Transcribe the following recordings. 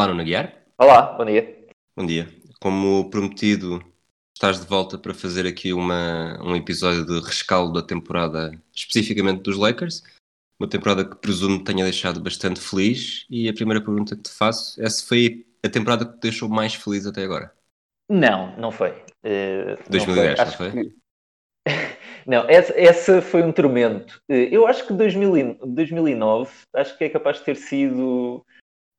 Olá, Nuno Guiar. Olá, bom dia. Bom dia. Como prometido, estás de volta para fazer aqui uma, um episódio de rescaldo da temporada, especificamente dos Lakers. Uma temporada que presumo te tenha deixado bastante feliz. E a primeira pergunta que te faço é se foi a temporada que te deixou mais feliz até agora. Não, não foi. Eh, não 2010, não foi? que- Não, essa, essa foi um tormento. Eh, Eu acho que 2000 e- 2009 acho que é capaz de ter sido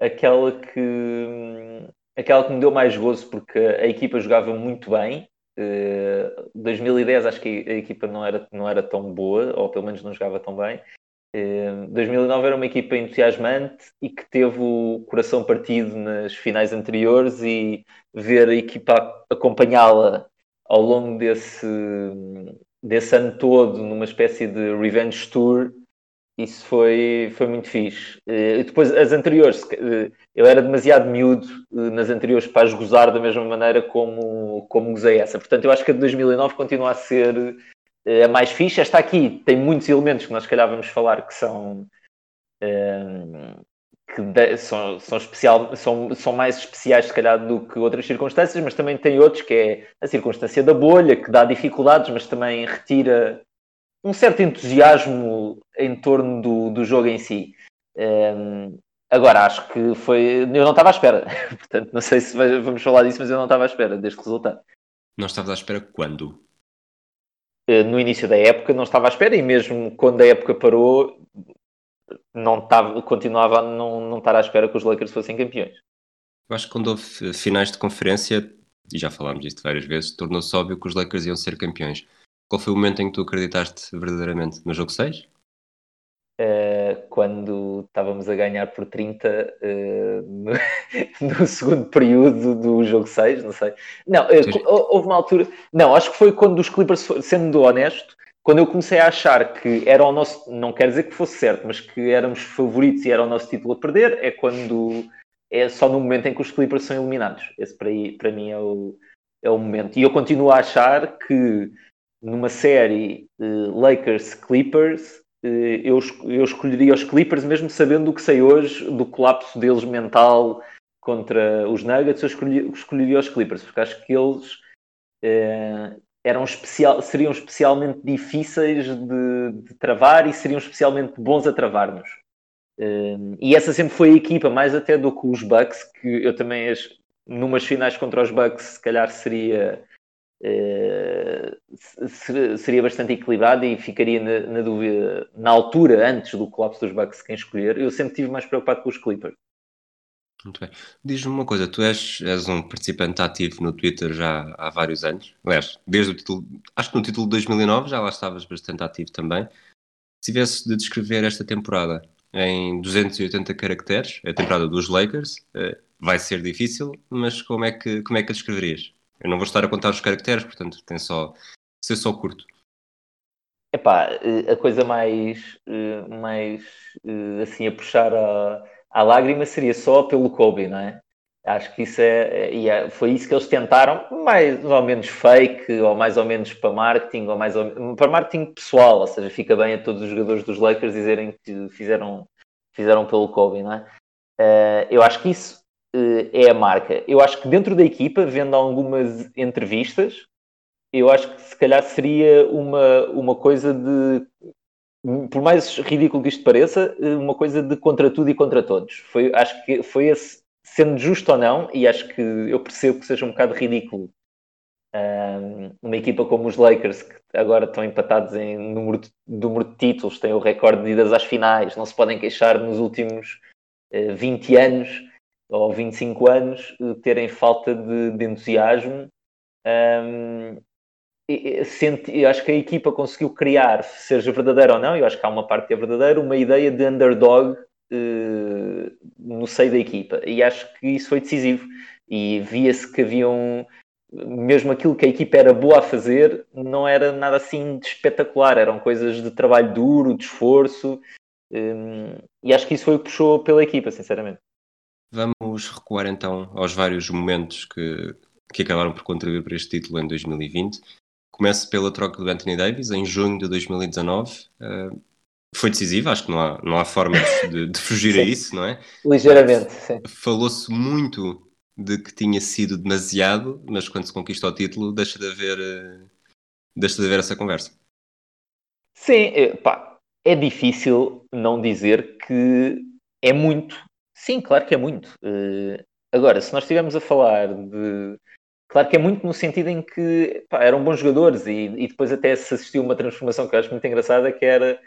aquela que aquela que me deu mais gozo porque a equipa jogava muito bem. Eh, 2010 acho que a equipa não era, não era tão boa, ou pelo menos não jogava tão bem. Eh, 2009 era uma equipa entusiasmante e que teve o coração partido nas finais anteriores e ver a equipa acompanhá-la ao longo desse, desse ano todo numa espécie de revenge tour, isso foi, foi muito fixe. Eh, depois as anteriores, eh, eu era demasiado miúdo eh, nas anteriores para as gozar da mesma maneira como, como gozei essa. Portanto, eu acho que a de 2009 continua a ser a mais fixe. Esta aqui tem muitos elementos que nós, se calhar, vamos falar que são. que são, são, especial, são, são mais especiais, se calhar, do que outras circunstâncias, mas também tem outros, que é a circunstância da bolha, que dá dificuldades, mas também retira um certo entusiasmo em torno do, do jogo em si. Ehm, agora, acho que foi. Eu não estava à espera, portanto, não sei se vamos falar disso, mas eu não estava à espera deste resultado. Não estavas à espera quando? Eh, No início da época não estava à espera, e mesmo quando a época parou, não estava, continuava a não, não estar à espera que os Lakers fossem campeões. Eu acho que quando houve finais de conferência, e já falámos disto várias vezes, tornou-se óbvio que os Lakers iam ser campeões. Qual foi o momento em que tu acreditaste verdadeiramente? No jogo 6? Eh, quando estávamos a ganhar por 30 eh, no, no segundo período do jogo 6, não sei. Não, hou- houve uma altura. Não, acho que foi quando os Clippers, sendo honesto, quando eu comecei a achar que era o nosso. Não quer dizer que fosse certo, mas que éramos favoritos e era o nosso título a perder, é quando. É só no momento em que os Clippers são eliminados. Esse para, aí, para mim é o, é o momento. E eu continuo a achar que numa série eh, Lakers-Clippers, eh, eu, eu escolheria os Clippers, mesmo sabendo o que sei hoje do colapso deles mental contra os Nuggets, eu escolheria, escolheria os Clippers, porque acho que eles eh, eram especial, seriam especialmente difíceis de, de travar e seriam especialmente bons a travar-nos. Eh, e essa sempre foi a equipa, mais até do que os Bucks, que eu também, as, numas finais contra os Bucks, se calhar seria eh, se- seria bastante equilibrado e ficaria na, na dúvida na altura, antes do colapso dos Bucks, quem escolher. Eu sempre estive mais preocupado com os Clippers. Muito bem. Diz-me uma coisa, tu és, és um participante ativo no Twitter já há vários anos. Aliás, desde o título, acho que no título de 2009 já lá estavas bastante ativo também. Se tivesse de descrever esta temporada em 280 caracteres, a temporada dos Lakers, eh, vai ser difícil, mas como é que, como é que a descreverias? Eu não vou estar a contar os caracteres, portanto, tem só, ser só curto. Epá, eh, a coisa mais, eh, mais eh, assim a puxar à, à lágrima seria só pelo Kobe, não é? Acho que isso é, é- e é- foi isso que eles tentaram, mais ou menos fake, ou mais ou menos para marketing, ou mais ou, para marketing pessoal, ou seja, fica bem a todos os jogadores dos Lakers dizerem que fizeram, fizeram pelo Kobe, não é? Eu acho que isso é a marca. Eu acho que dentro da equipa, vendo algumas entrevistas, eu acho que se calhar seria uma, uma coisa de, por mais ridículo que isto pareça, uma coisa de contra tudo e contra todos. Foi, acho que foi esse, sendo justo ou não, e acho que eu percebo que seja um bocado ridículo um, uma equipa como os Lakers, que agora estão empatados em número de, número de títulos, têm o recorde de idas às finais, não se podem queixar nos últimos eh, 20 anos ou 25 anos eh, terem falta de, de entusiasmo. Um, eu acho que a equipa conseguiu criar, seja verdadeiro ou não, eu acho que há uma parte que é verdadeira, uma ideia de underdog uh, no seio da equipa. E acho que isso foi decisivo. E via-se que haviam, mesmo aquilo que a equipa era boa a fazer, não era nada assim de espetacular, eram coisas de trabalho duro, de esforço. Um, e acho que isso foi o que puxou pela equipa, sinceramente. Vamos recuar então aos vários momentos que, que acabaram por contribuir para este título em 2020. Começo pela troca do Anthony Davis em junho de 2019. Uh, foi decisiva, acho que não há, não há forma de, de fugir a isso, não é? Ligeiramente, sim. Falou-se muito de que tinha sido demasiado, mas quando se conquista o título, deixa de haver, uh, deixa de haver essa conversa. Sim, eh, pá, é difícil não dizer que é muito. Sim, claro que é muito. Uh, agora, se nós estivermos a falar de Claro que é muito no sentido em que pá, eram bons jogadores e, e, depois até se assistiu uma transformação que eu acho muito engraçada, que era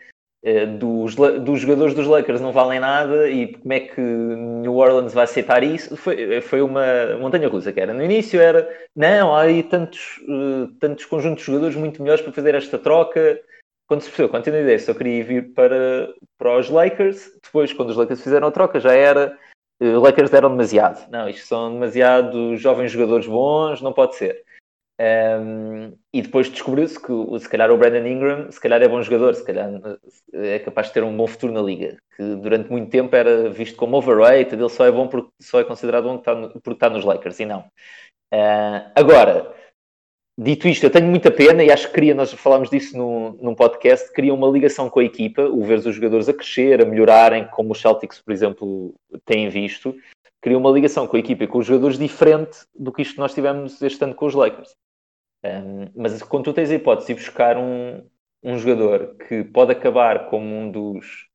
eh, dos, dos jogadores dos Lakers não valem nada e como é que New Orleans vai aceitar isso? Foi, foi uma montanha russa que era. No início era, não, há aí tantos, uh, tantos conjuntos de jogadores muito melhores para fazer esta troca. Quando se percebeu, quando tinha ideia, só queria vir para, para os Lakers. Depois, quando os Lakers fizeram a troca, já era os Lakers deram demasiado. Não, isto são demasiado jovens jogadores bons, não pode ser. Um, e depois descobriu-se que se calhar o Brandon Ingram se calhar é bom jogador, se calhar é capaz de ter um bom futuro na liga, que durante muito tempo era visto como overrated, ele só é bom porque só é considerado bom porque está nos Lakers e não. Uh, agora, Dito isto, eu tenho muita pena e acho que queria, nós falámos disso no, num podcast, queria uma ligação com a equipa, o ver os jogadores a crescer, a melhorarem, como os Celtics, por exemplo, têm visto. Queria uma ligação com a equipa e com os jogadores diferente do que isto que nós tivemos este ano com os Lakers. Um, mas quando tu tens a hipótese de buscar um, um jogador que pode acabar como um dos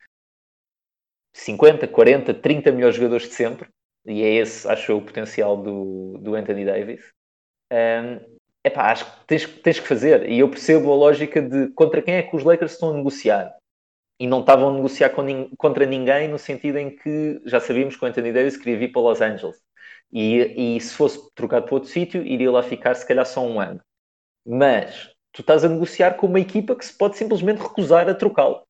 50, 40, 30 melhores jogadores de sempre, e é esse, acho eu, o potencial do, do Anthony Davis. Um, epá, acho que tens, tens que fazer. E eu percebo a lógica de contra quem é que os Lakers estão a negociar. E não estavam a negociar contra ninguém no sentido em que já sabíamos que o Anthony Davis queria vir para Los Angeles. E, e se fosse trocado para outro sítio, iria lá ficar se calhar só um ano. Mas tu estás a negociar com uma equipa que se pode simplesmente recusar a trocá-lo.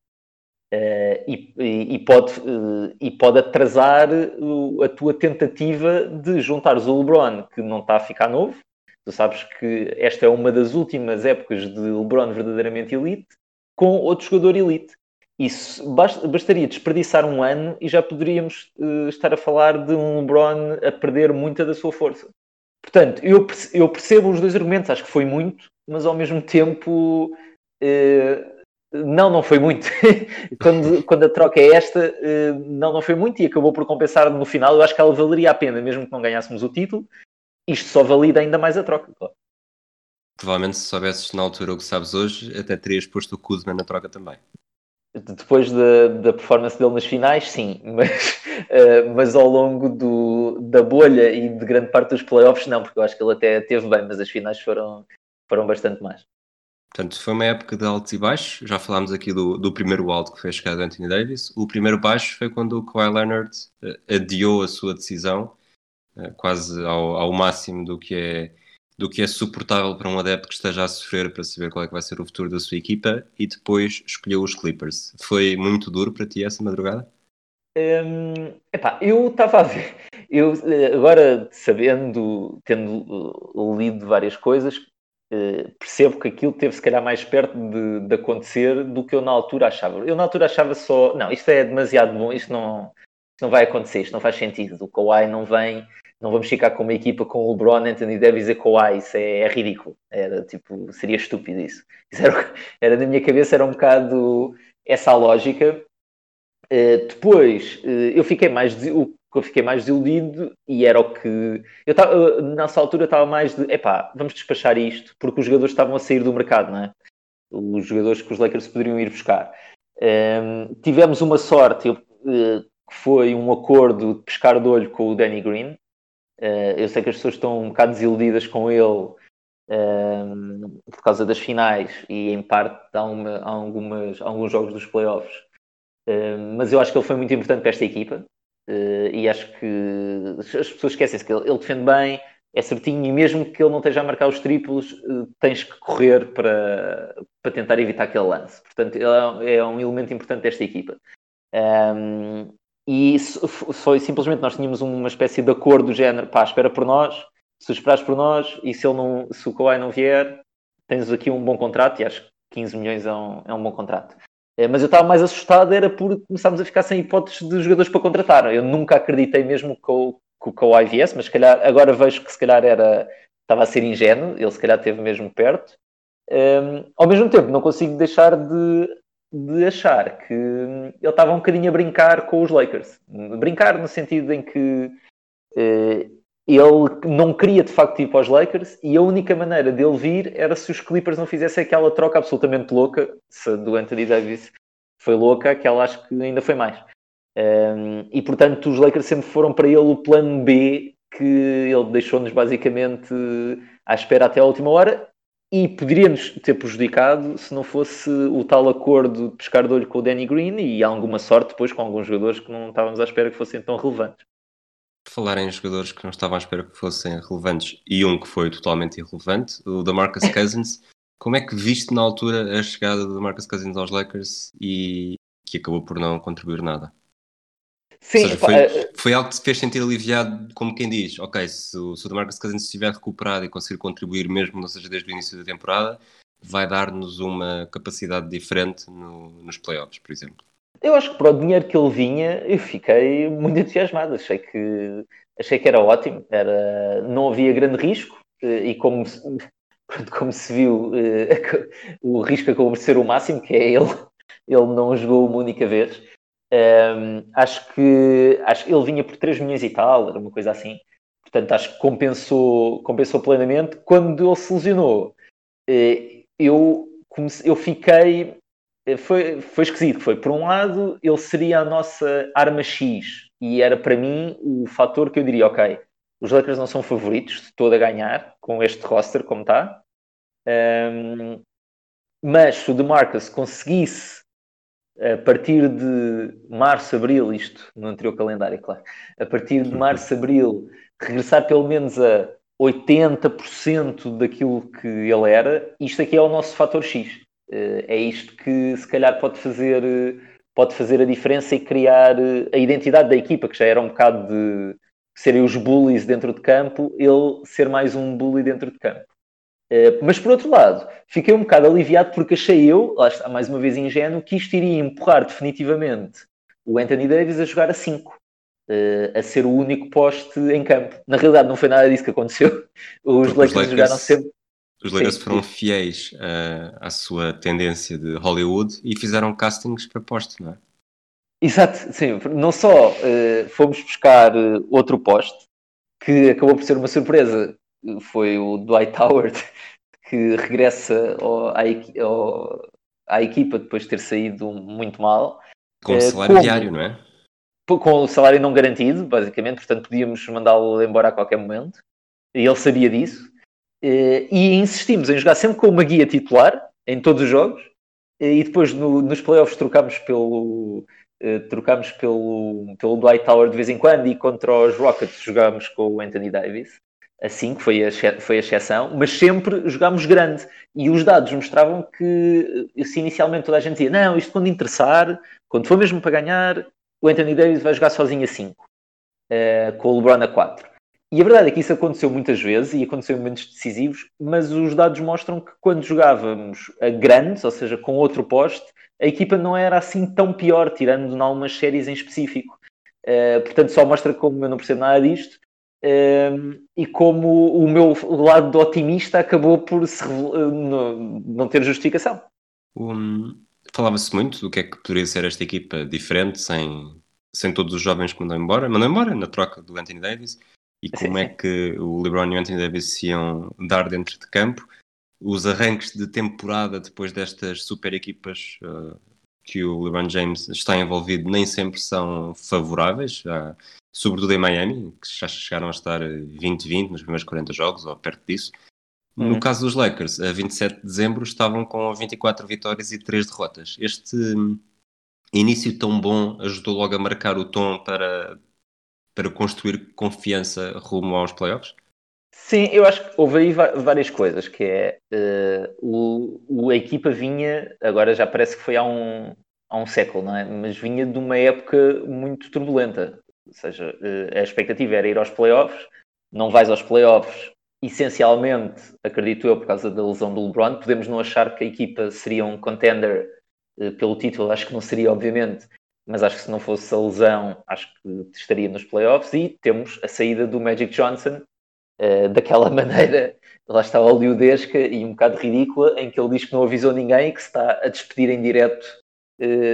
Uh, e, e, pode, uh, e pode atrasar a tua tentativa de juntares o LeBron, que não está a ficar novo, Tu sabes que esta é uma das últimas épocas de LeBron verdadeiramente elite, com outro jogador elite. Isso bastaria desperdiçar um ano e já poderíamos uh, estar a falar de um LeBron a perder muita da sua força. Portanto, eu, eu percebo os dois argumentos, acho que foi muito, mas ao mesmo tempo. Uh, não, não foi muito. quando, quando a troca é esta, uh, não, não foi muito e acabou por compensar no final. Eu acho que ela valeria a pena, mesmo que não ganhássemos o título isto só valida ainda mais a troca. Claro. Provavelmente se soubesses na altura o que sabes hoje, até terias posto o Kuzma na troca também. Depois da, da performance dele nas finais, sim, mas, uh, mas ao longo do, da bolha e de grande parte dos playoffs, não, porque eu acho que ele até teve bem, mas as finais foram, foram bastante mais. Portanto, foi uma época de altos e baixos. Já falámos aqui do, do primeiro alto que foi a chegada de Anthony Davis. O primeiro baixo foi quando o Kawhi Leonard uh, adiou a sua decisão eh, quase ao, ao máximo do que é do que é suportável para um adepto que esteja a sofrer para saber qual é que vai ser o futuro da sua equipa e depois escolheu os Clippers. Foi muito duro para ti essa madrugada? Hum, epá, eu estava a ver, eu agora sabendo, tendo uh, lido várias coisas, percebo que aquilo teve se calhar mais perto de, de, acontecer do que eu na altura achava. Eu na altura achava só, não, isto é demasiado bom, isto não, isto não vai acontecer, isto não faz sentido. O Kawhi não vem não vamos ficar com uma equipa com LeBron, Anthony Davis e Kawhi, isso é, é ridículo. Era tipo, seria estúpido isso. isso era, era, na minha cabeça, era um bocado essa a lógica. Uh, depois, uh, eu fiquei mais o eu fiquei mais desiludido e era o que eu tava, nessa altura estava mais de epá, vamos despachar isto porque os jogadores estavam a sair do mercado, não é? Os jogadores que os Lakers poderiam ir buscar. Um, ehm, tivemos uma sorte, eu, uh, que foi um acordo de pescar de olho com o Danny Green, Uh, eu sei que as pessoas estão um bocado desiludidas com ele uh, por causa das finais e em parte há, uma, há algumas, alguns jogos dos playoffs. Uh, mas eu acho que ele foi muito importante para esta equipa e acho que as pessoas esquecem-se que ele, ele, defende bem, é certinho e mesmo que ele não esteja a marcar os triplos, eh, tens que correr para, para tentar evitar aquele lance. Portanto, ele é, é um elemento importante desta equipa. Um, e foi simplesmente nós tínhamos uma espécie de acordo do género, pá, espera por nós, se esperares por nós e se, ele não, se o Kawhi não vier, tens aqui um bom contrato e acho que 15 milhões é um, é um bom contrato. É, mas eu estava mais assustado era por começarmos a ficar sem hipóteses de jogadores para contratar. Eu nunca acreditei mesmo que o, que o Kawhi viesse, mas se calhar, agora vejo que se calhar era, estava a ser ingênuo, ele se calhar esteve mesmo perto. Um, ao mesmo tempo, não consigo deixar de, de achar que ele estava um bocadinho a brincar com os Lakers. Brincar no sentido em que uh, ele não queria de facto ir para os Lakers e a única maneira dele vir era se os Clippers não fizessem aquela troca absolutamente louca, se do Anthony Davis foi louca, aquela acho que ainda foi mais. Um, e portanto os Lakers sempre foram para ele o plano B que ele deixou-nos basicamente à espera até a última hora e poderia-nos ter prejudicado se não fosse o tal acordo de pescar de olho com o Danny Green e alguma sorte depois com alguns jogadores que não estávamos à espera que fossem tão relevantes falar em jogadores que não estavam à espera que fossem relevantes e um que foi totalmente irrelevante, o da Marcus Cousins. Como é que viste na altura a chegada do Marcus Cousins aos Lakers e que acabou por não contribuir nada? Sim, seja, foi, uh... foi, algo que te fez sentir aliviado, como quem diz, ok, se o, se o Marcus Cousins estiver recuperado e conseguir contribuir mesmo, não seja desde o início da temporada, vai dar-nos uma capacidade diferente no, nos playoffs, por exemplo. Eu acho que para o dinheiro que ele vinha, eu fiquei muito entusiasmado. Achei que, achei que era ótimo. Era, não havia grande risco eh, e como, como se viu, eh, o risco acabou por ser o máximo, que é ele. Ele não jogou uma única vez. Um, acho que acho que ele vinha por 3 milhões e tal, era uma coisa assim. Portanto, acho que compensou, compensou plenamente. Quando ele se lesionou, eh, eu, eu fiquei eh, foi, foi esquisito. Foi, por um lado, ele seria a nossa arma X e era para mim o fator que eu diria: ok, os Lakers não são favoritos de todo a ganhar com este roster como está. Um, mas se o DeMarcus conseguisse, a partir de março, abril, isto no anterior calendário, claro, a partir de março, abril, regressar pelo menos a 80% daquilo que ele era, isto aqui é o nosso fator X. Eh, é isto que se calhar pode fazer, pode fazer a diferença e criar eh, a identidade da equipa, que já era um bocado de serem os bullies dentro de campo, ele ser mais um bully dentro de campo. Eh, mas por outro lado, fiquei um bocado aliviado porque achei eu, lá está, mais uma vez ingênuo, que isto iria empurrar definitivamente o Anthony Davis a jogar a 5, a ser o único poste em campo. Na realidade, não foi nada disso que aconteceu. Os Lakers, Lakers jogaram sempre os Lakers sim, foram sim. fiéis uh, à sua tendência de Hollywood e fizeram castings para poste, não é? Exato, sim. Não só uh, fomos buscar uh, outro poste, que acabou por ser uma surpresa, foi o Dwight Howard, que regressa ao, à, ao, à, equipa depois de ter saído muito mal. Com o salário como, diário, não é? Com o salário não garantido, basicamente, portanto podíamos mandá-lo embora a qualquer momento. E ele sabia disso. Eh, e insistimos em jogar sempre com uma guia titular em todos os jogos eh, e depois no, nos playoffs trocámos pelo uh, trocámos pelo, pelo Dwight Tower de vez em quando e contra os Rockets jogámos com o Anthony Davis assim que foi a, foi a exceção, mas sempre jogámos grande e os dados mostravam que se inicialmente toda a gente dizia não, isto quando interessar, quando for mesmo para ganhar o Anthony Davis vai jogar sozinho a 5 uh, com o LeBron a 4 e a verdade é que isso aconteceu muitas vezes e aconteceu em momentos decisivos, mas os dados mostram que quando jogávamos a grandes, ou seja, com outro poste, a equipa não era assim tão pior, tirando em algumas séries em específico. Uh, portanto, só mostra como eu não percebo nada disto uh, e como o meu lado de otimista acabou por se, uh, não, não ter justificação. Um, Falava-se muito do que é que poderia ser esta equipa diferente sem, sem todos os jovens que mandam embora, mandam embora na troca do Anthony Davis e como é que o LeBron e o Anthony Davis se iam dar dentro de campo. Os arranques de temporada depois destas super equipas uh, que o LeBron James está envolvido nem sempre são favoráveis, uh, sobretudo em Miami, que já chegaram a estar 20-20 nos primeiros 40 jogos ou perto disso. Uhum. No caso dos Lakers, a 27 de dezembro estavam com 24 vitórias e 3 derrotas. Este hum, início tão bom ajudou logo a marcar o tom para, para construir confiança rumo aos playoffs? Sim, eu acho que houve aí várias coisas, que é uh, o, o, a equipa vinha, agora já parece que foi há um, há um século, não é? Mas vinha de uma época muito turbulenta. Ou seja, uh, a expectativa era ir aos playoffs, não vais aos playoffs, essencialmente, acredito eu, por causa da lesão do LeBron, podemos não achar que a equipa seria um contender uh, pelo título, acho que não seria, obviamente, mas acho que se não fosse a lesão, acho que estaria nos playoffs. E temos a saída do Magic Johnson, uh, daquela maneira, lá está hollywoodesca e um bocado ridícula, em que ele diz que não avisou ninguém e que se está a despedir em direto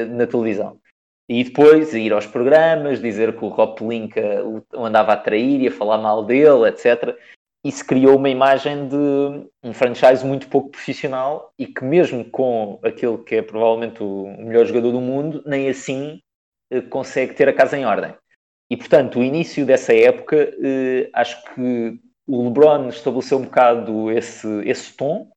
na televisão. E depois ir aos programas, dizer que o Rob Pelinka o andava a trair e a falar mal dele, etc. Isso criou uma imagem de um franchise muito pouco profissional e que mesmo com aquele que é provavelmente o melhor jogador do mundo, nem assim eh, consegue ter a casa em ordem. E portanto, o início dessa época, eh, acho que o LeBron estabeleceu um bocado esse, esse tom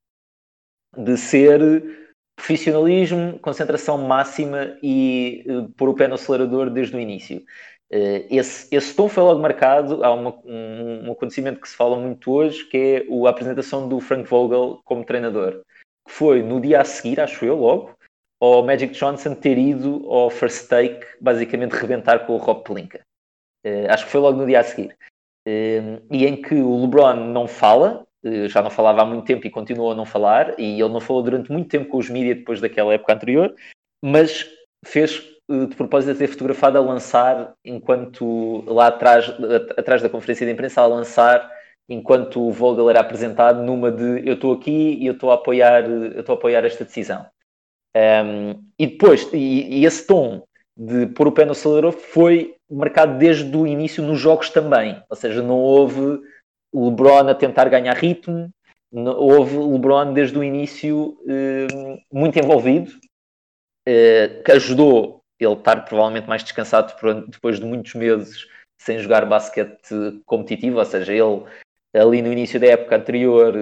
de ser profissionalismo, concentração máxima e uh, pôr o pé no acelerador desde o início. Uh, esse, esse tom foi logo marcado. Há uma, um, um, acontecimento que se fala muito hoje, que é a apresentação do Frank Vogel como treinador, que foi no dia a seguir, acho eu, logo, ao Magic Johnson ter ido ao first take, basicamente rebentar com o Rob Pelinka. Uh, acho que foi logo no dia a seguir. E em que o LeBron não fala, já não falava há muito tempo e continuou a não falar, e ele não falou durante muito tempo com os mídias depois daquela época anterior, mas fez eh, de propósito de ter fotografado a lançar enquanto lá atrás, atrás da conferência de imprensa, a lançar enquanto o Vogel era apresentado numa de eu estou aqui e eu estou a apoiar, eu estou a apoiar esta decisão. Um, e depois, e, e, esse tom de pôr o pé no acelerador foi marcado desde o início nos jogos também. Ou seja, não houve o LeBron a tentar ganhar ritmo, houve LeBron desde o início eh, muito envolvido, eh, que ajudou ele estar provavelmente mais descansado depois de muitos meses sem jogar basquete competitivo, ou seja, ele ali no início da época anterior,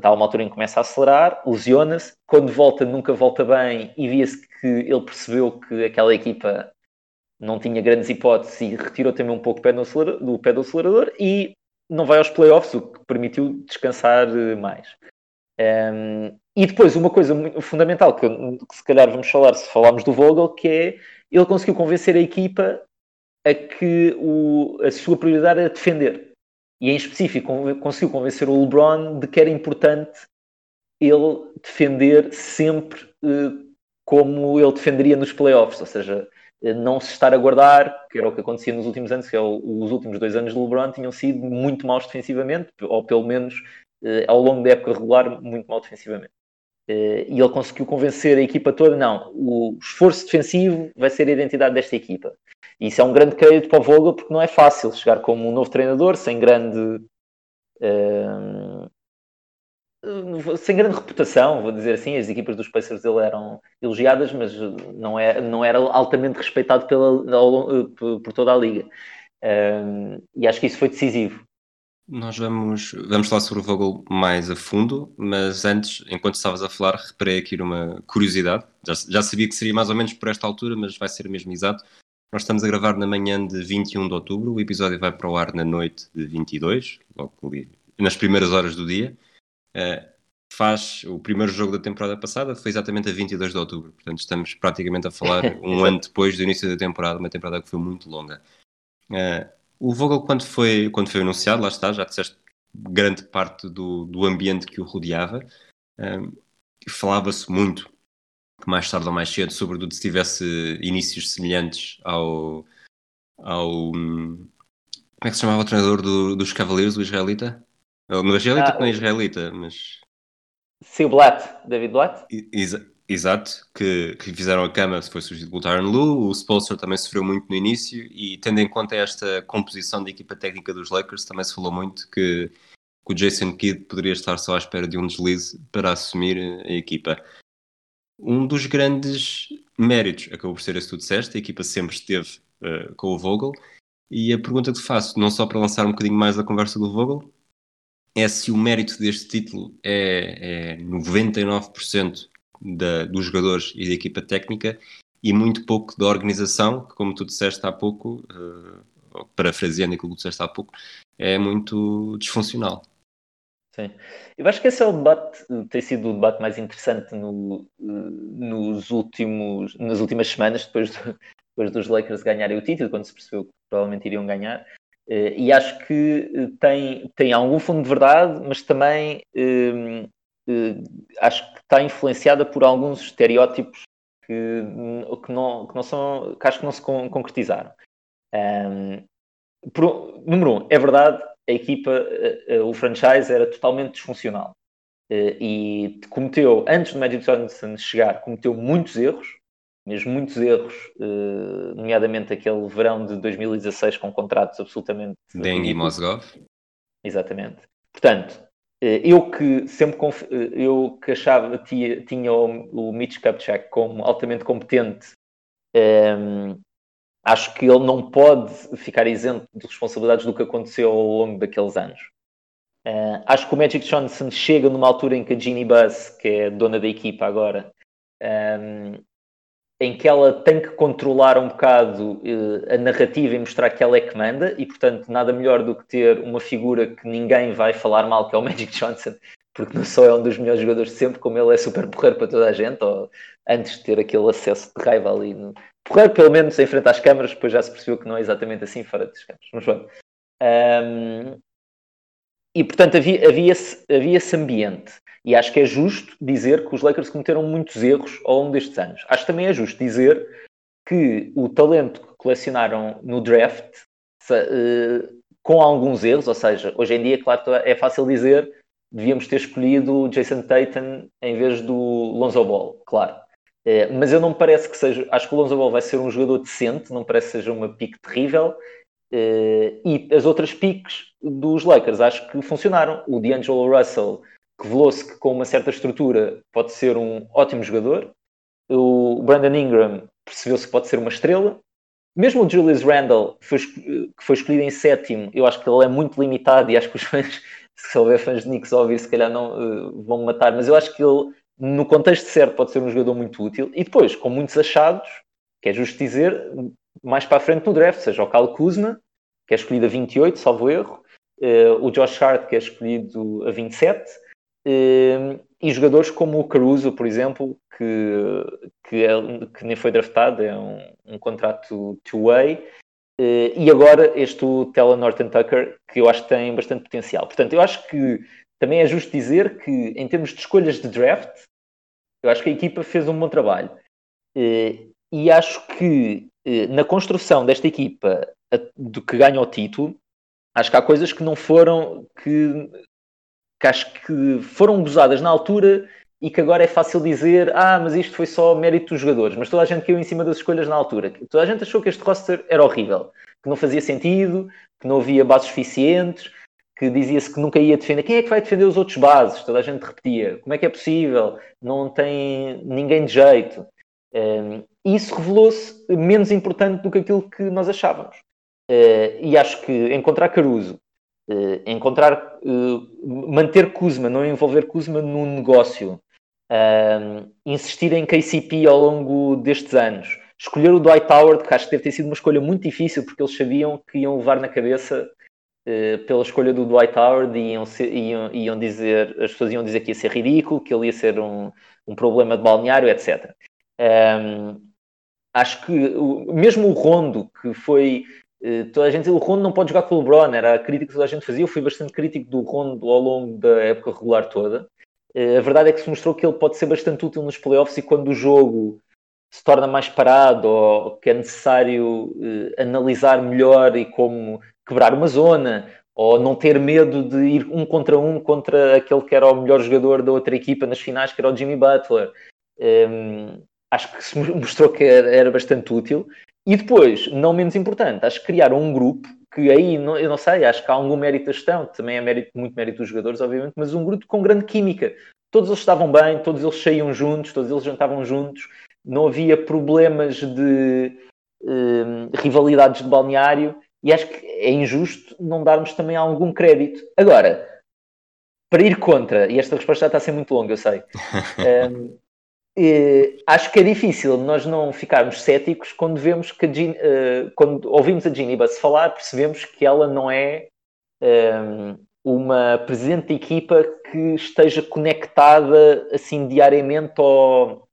dá uma altura em que começa a acelerar, lesiona-se, quando volta nunca volta bem e via-se que ele percebeu que aquela equipa não tinha grandes hipóteses e retirou também um pouco do pé do acelerador e não vai aos playoffs, o que permitiu descansar eh, mais. Um, e depois, uma coisa muito fundamental que, que, se calhar vamos falar se falarmos do Vogel, que é ele conseguiu convencer a equipa a que o, a sua prioridade era defender. E em específico, conseguiu convencer o LeBron de que era importante ele defender sempre uh, como ele defenderia nos playoffs, ou seja, não se estar a guardar, que era o que acontecia nos últimos anos, que é os últimos dois anos de LeBron tinham sido muito maus defensivamente, ou pelo menos eh, ao longo da época regular, muito mal defensivamente. Eh, e ele conseguiu convencer a equipa toda: não, o esforço defensivo vai ser a identidade desta equipa. Isso é um grande crédito para o Vogel, porque não é fácil chegar como um novo treinador, sem grande. Sem grande reputação, vou dizer assim, as equipas dos Pacers dele eram elogiadas, mas não, é, não era altamente respeitado pela, por toda a liga. Um, e acho que isso foi decisivo. Nós vamos, vamos falar sobre o Vogel mais a fundo, mas antes, enquanto estavas a falar, reparei aqui numa curiosidade. Já, já sabia que seria mais ou menos por esta altura, mas vai ser mesmo exato. Nós estamos a gravar na manhã de 21 de outubro, o episódio vai para o ar na noite de 22, logo nas primeiras horas do dia. Uh, faz o primeiro jogo da temporada passada, foi exatamente a 22 de outubro. Portanto, estamos praticamente a falar um ano depois do início da temporada, uma temporada que foi muito longa. Uh, o Vogel, quando foi, quando foi anunciado, lá está, já disseste grande parte do, do ambiente que o rodeava. Uh, Falava-se muito, mais tarde ou mais cedo, sobretudo se tivesse inícios semelhantes ao. ao como é que se chamava o treinador do, dos Cavaleiros, o israelita? No israelita ah, não é israelita, mas. Sim, o Blatt, David Blatt. Exa exato, que, que fizeram a cama, foi surgido pelo Tyron Lu, o Spolster também sofreu muito no início e tendo em conta esta composição da equipa técnica dos Lakers, também se falou muito que, que o Jason Kidd poderia estar só à espera de um deslize para assumir a equipa. Um dos grandes méritos acabou por ser esse que tu disseste, a equipa sempre esteve uh, com o Vogel, e a pergunta que te faço, não só para lançar um bocadinho mais a conversa do Vogel, é se o mérito deste título é, é 99% da, dos jogadores e da equipa técnica e muito pouco da organização, que como tu disseste há pouco, uh, parafraseando aquilo que tu disseste há pouco, é muito disfuncional. Sim. Eu acho que esse é o debate, tem sido o debate mais interessante no, nos últimos, nas últimas semanas, depois, do, depois dos Lakers ganharem o título, quando se percebeu que provavelmente iriam ganhar. Eh, e acho que eh, tem, tem algum fundo de verdade, mas também eh, acho que está influenciada por alguns estereótipos que, que, não, que, não são, que acho que não se concretizaram. Um, por, número um, é verdade, a equipa, o franchise era totalmente disfuncional e cometeu, antes do Magic Johnson chegar, cometeu muitos erros, mesmo muitos erros, eh, nomeadamente aquele verão de 2016 com contratos absolutamente. Dengue e Mozgov. Exatamente. Portanto, eh, eu que sempre conf... Eh, eu que achava tinha, tinha o, Mitch Kupchak como altamente competente, ehm, acho que ele não pode ficar isento de responsabilidades do que aconteceu ao longo daqueles anos. Uh, acho que o Magic Johnson chega numa altura em que a Ginny Buzz, que é dona da equipa agora, um, ehm, em que ela tem que controlar um bocado uh, a narrativa e mostrar que ela é que manda, e portanto nada melhor do que ter uma figura que ninguém vai falar mal, que é o Magic Johnson, porque não só é um dos melhores jogadores de sempre, como ele é super porreiro para toda a gente, ou antes de ter aquele acesso de raiva ali. No... Porreiro, pelo menos, em frente às câmaras, depois já se percebeu que não é exatamente assim fora das câmaras. Mas bom. Um, e portanto havia, havia, esse, havia esse ambiente. E acho que é justo dizer que os Lakers cometeram muitos erros ao longo destes anos. Acho que também é justo dizer que o talento que colecionaram no draft, uh, com alguns erros, ou seja, hoje em dia, claro, é fácil dizer devíamos ter escolhido Jason Tatum em vez do Lonzo Ball, claro. Uh, mas eu não me parece que seja. Acho que o Lonzo Ball vai ser um jogador decente, não parece que seja uma pique terrível. Uh, e as outras piques dos Lakers acho que funcionaram. O D'Angelo Russell revelou-se que com uma certa estrutura pode ser um ótimo jogador. O Brandon Ingram percebeu-se que pode ser uma estrela. Mesmo o Julius Randle, que foi, que foi escolhido em sétimo, eu acho que ele é muito limitado e acho que os fãs, se houver fãs de Knicks ouvir, se calhar não uh, vão matar, mas eu acho que ele, no contexto certo, pode ser um jogador muito útil. E depois, com muitos achados, que é justo dizer, mais para a frente no draft, seja o Kyle Kuzma, que é escolhido a 28, salvo erro, uh, o Josh Hart, que é escolhido a 27, uh, e jogadores como o Caruso, por exemplo, que, que, é, que nem foi draftado, é um, um contrato two-way, uh, e agora este Tela Norton Tucker, que eu acho que tem bastante potencial. Portanto, eu acho que também é justo dizer que, em termos de escolhas de draft, eu acho que a equipa fez um bom trabalho. e acho que na construção desta equipa do que ganha o título, acho que há coisas que não foram, que, que acho que foram gozadas na altura e que agora é fácil dizer, ah, mas isto foi só mérito dos jogadores, mas toda a gente caiu em cima das escolhas na altura. Toda a gente achou que este roster era horrível, que não fazia sentido, que não havia bases suficientes, que dizia-se que nunca ia defender. Quem é que vai defender os outros bases? Toda a gente repetia. Como é que é possível? Não tem ninguém de jeito. Um, isso revelou-se menos importante do que aquilo que nós achávamos. Uh, e acho que encontrar Caruso, uh, encontrar, uh, manter Kuzma, não envolver Kuzma no negócio, insistir em KCP ao longo destes anos, escolher o Dwight Howard, que acho que deve ter sido uma escolha muito difícil, porque eles sabiam que iam levar na cabeça pela escolha do Dwight Howard e iam, iam, iam, dizer, as pessoas iam dizer que ia ser ridículo, que ele ia ser um, um problema de balneário, etc. Acho que mesmo o Rondo, que foi toda a gente o Rondo não pode jogar com o LeBron, era a crítica que toda a gente fazia. Eu fui bastante crítico do Rondo ao longo da época regular toda. Eh, a verdade é que se mostrou que ele pode ser bastante útil nos playoffs e quando o jogo se torna mais parado ou que é necessário eh, analisar melhor e como quebrar uma zona ou não ter medo de ir um contra um contra aquele que era o melhor jogador da outra equipa nas finais, que era o Jimmy Butler. Um, ehm, acho que se mostrou que era bastante útil. E depois, não menos importante, acho que criaram um grupo que aí, não, eu não sei, acho que há algum mérito da gestão, também é mérito, muito mérito dos jogadores, obviamente, mas um grupo com grande química. Todos eles estavam bem, todos eles saíam juntos, todos eles jantavam juntos, não havia problemas de eh, rivalidades de balneário e acho que é injusto não darmos também algum crédito. Agora, para ir contra, e esta resposta já está a ser muito longa, eu sei. um, Uh, acho que é difícil nós não ficarmos céticos quando vemos que uh, quando ouvimos a Ginny Buss falar, percebemos que ela não é ehm, uma presidente de equipa que esteja conectada assim diariamente ao,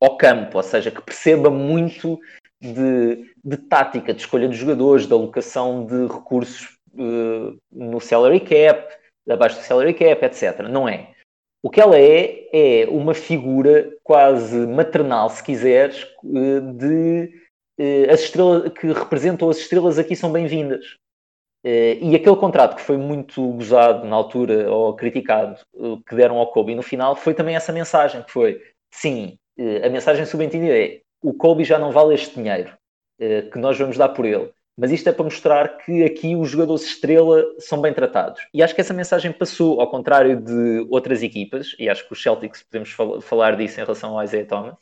ao campo, ou seja, que perceba muito de, de tática, de escolha dos jogadores, da alocação de recursos no salary cap, abaixo do salary cap, etc. Não é. O que ela é, é uma figura quase maternal, se quiseres, eh, de uh, as estrelas que representam as estrelas aqui são bem-vindas. Uh, e aquele contrato que foi muito gozado na altura, ou criticado, que deram ao Kobe no final, foi também essa mensagem, que foi, sim, a mensagem subentendida é o Kobe já não vale este dinheiro que nós vamos dar por ele mas isto é para mostrar que aqui os jogadores estrela são bem tratados. E acho que essa mensagem passou, ao contrário de outras equipas, e acho que os Celtics podemos fal falar disso em relação ao Isaiah Thomas,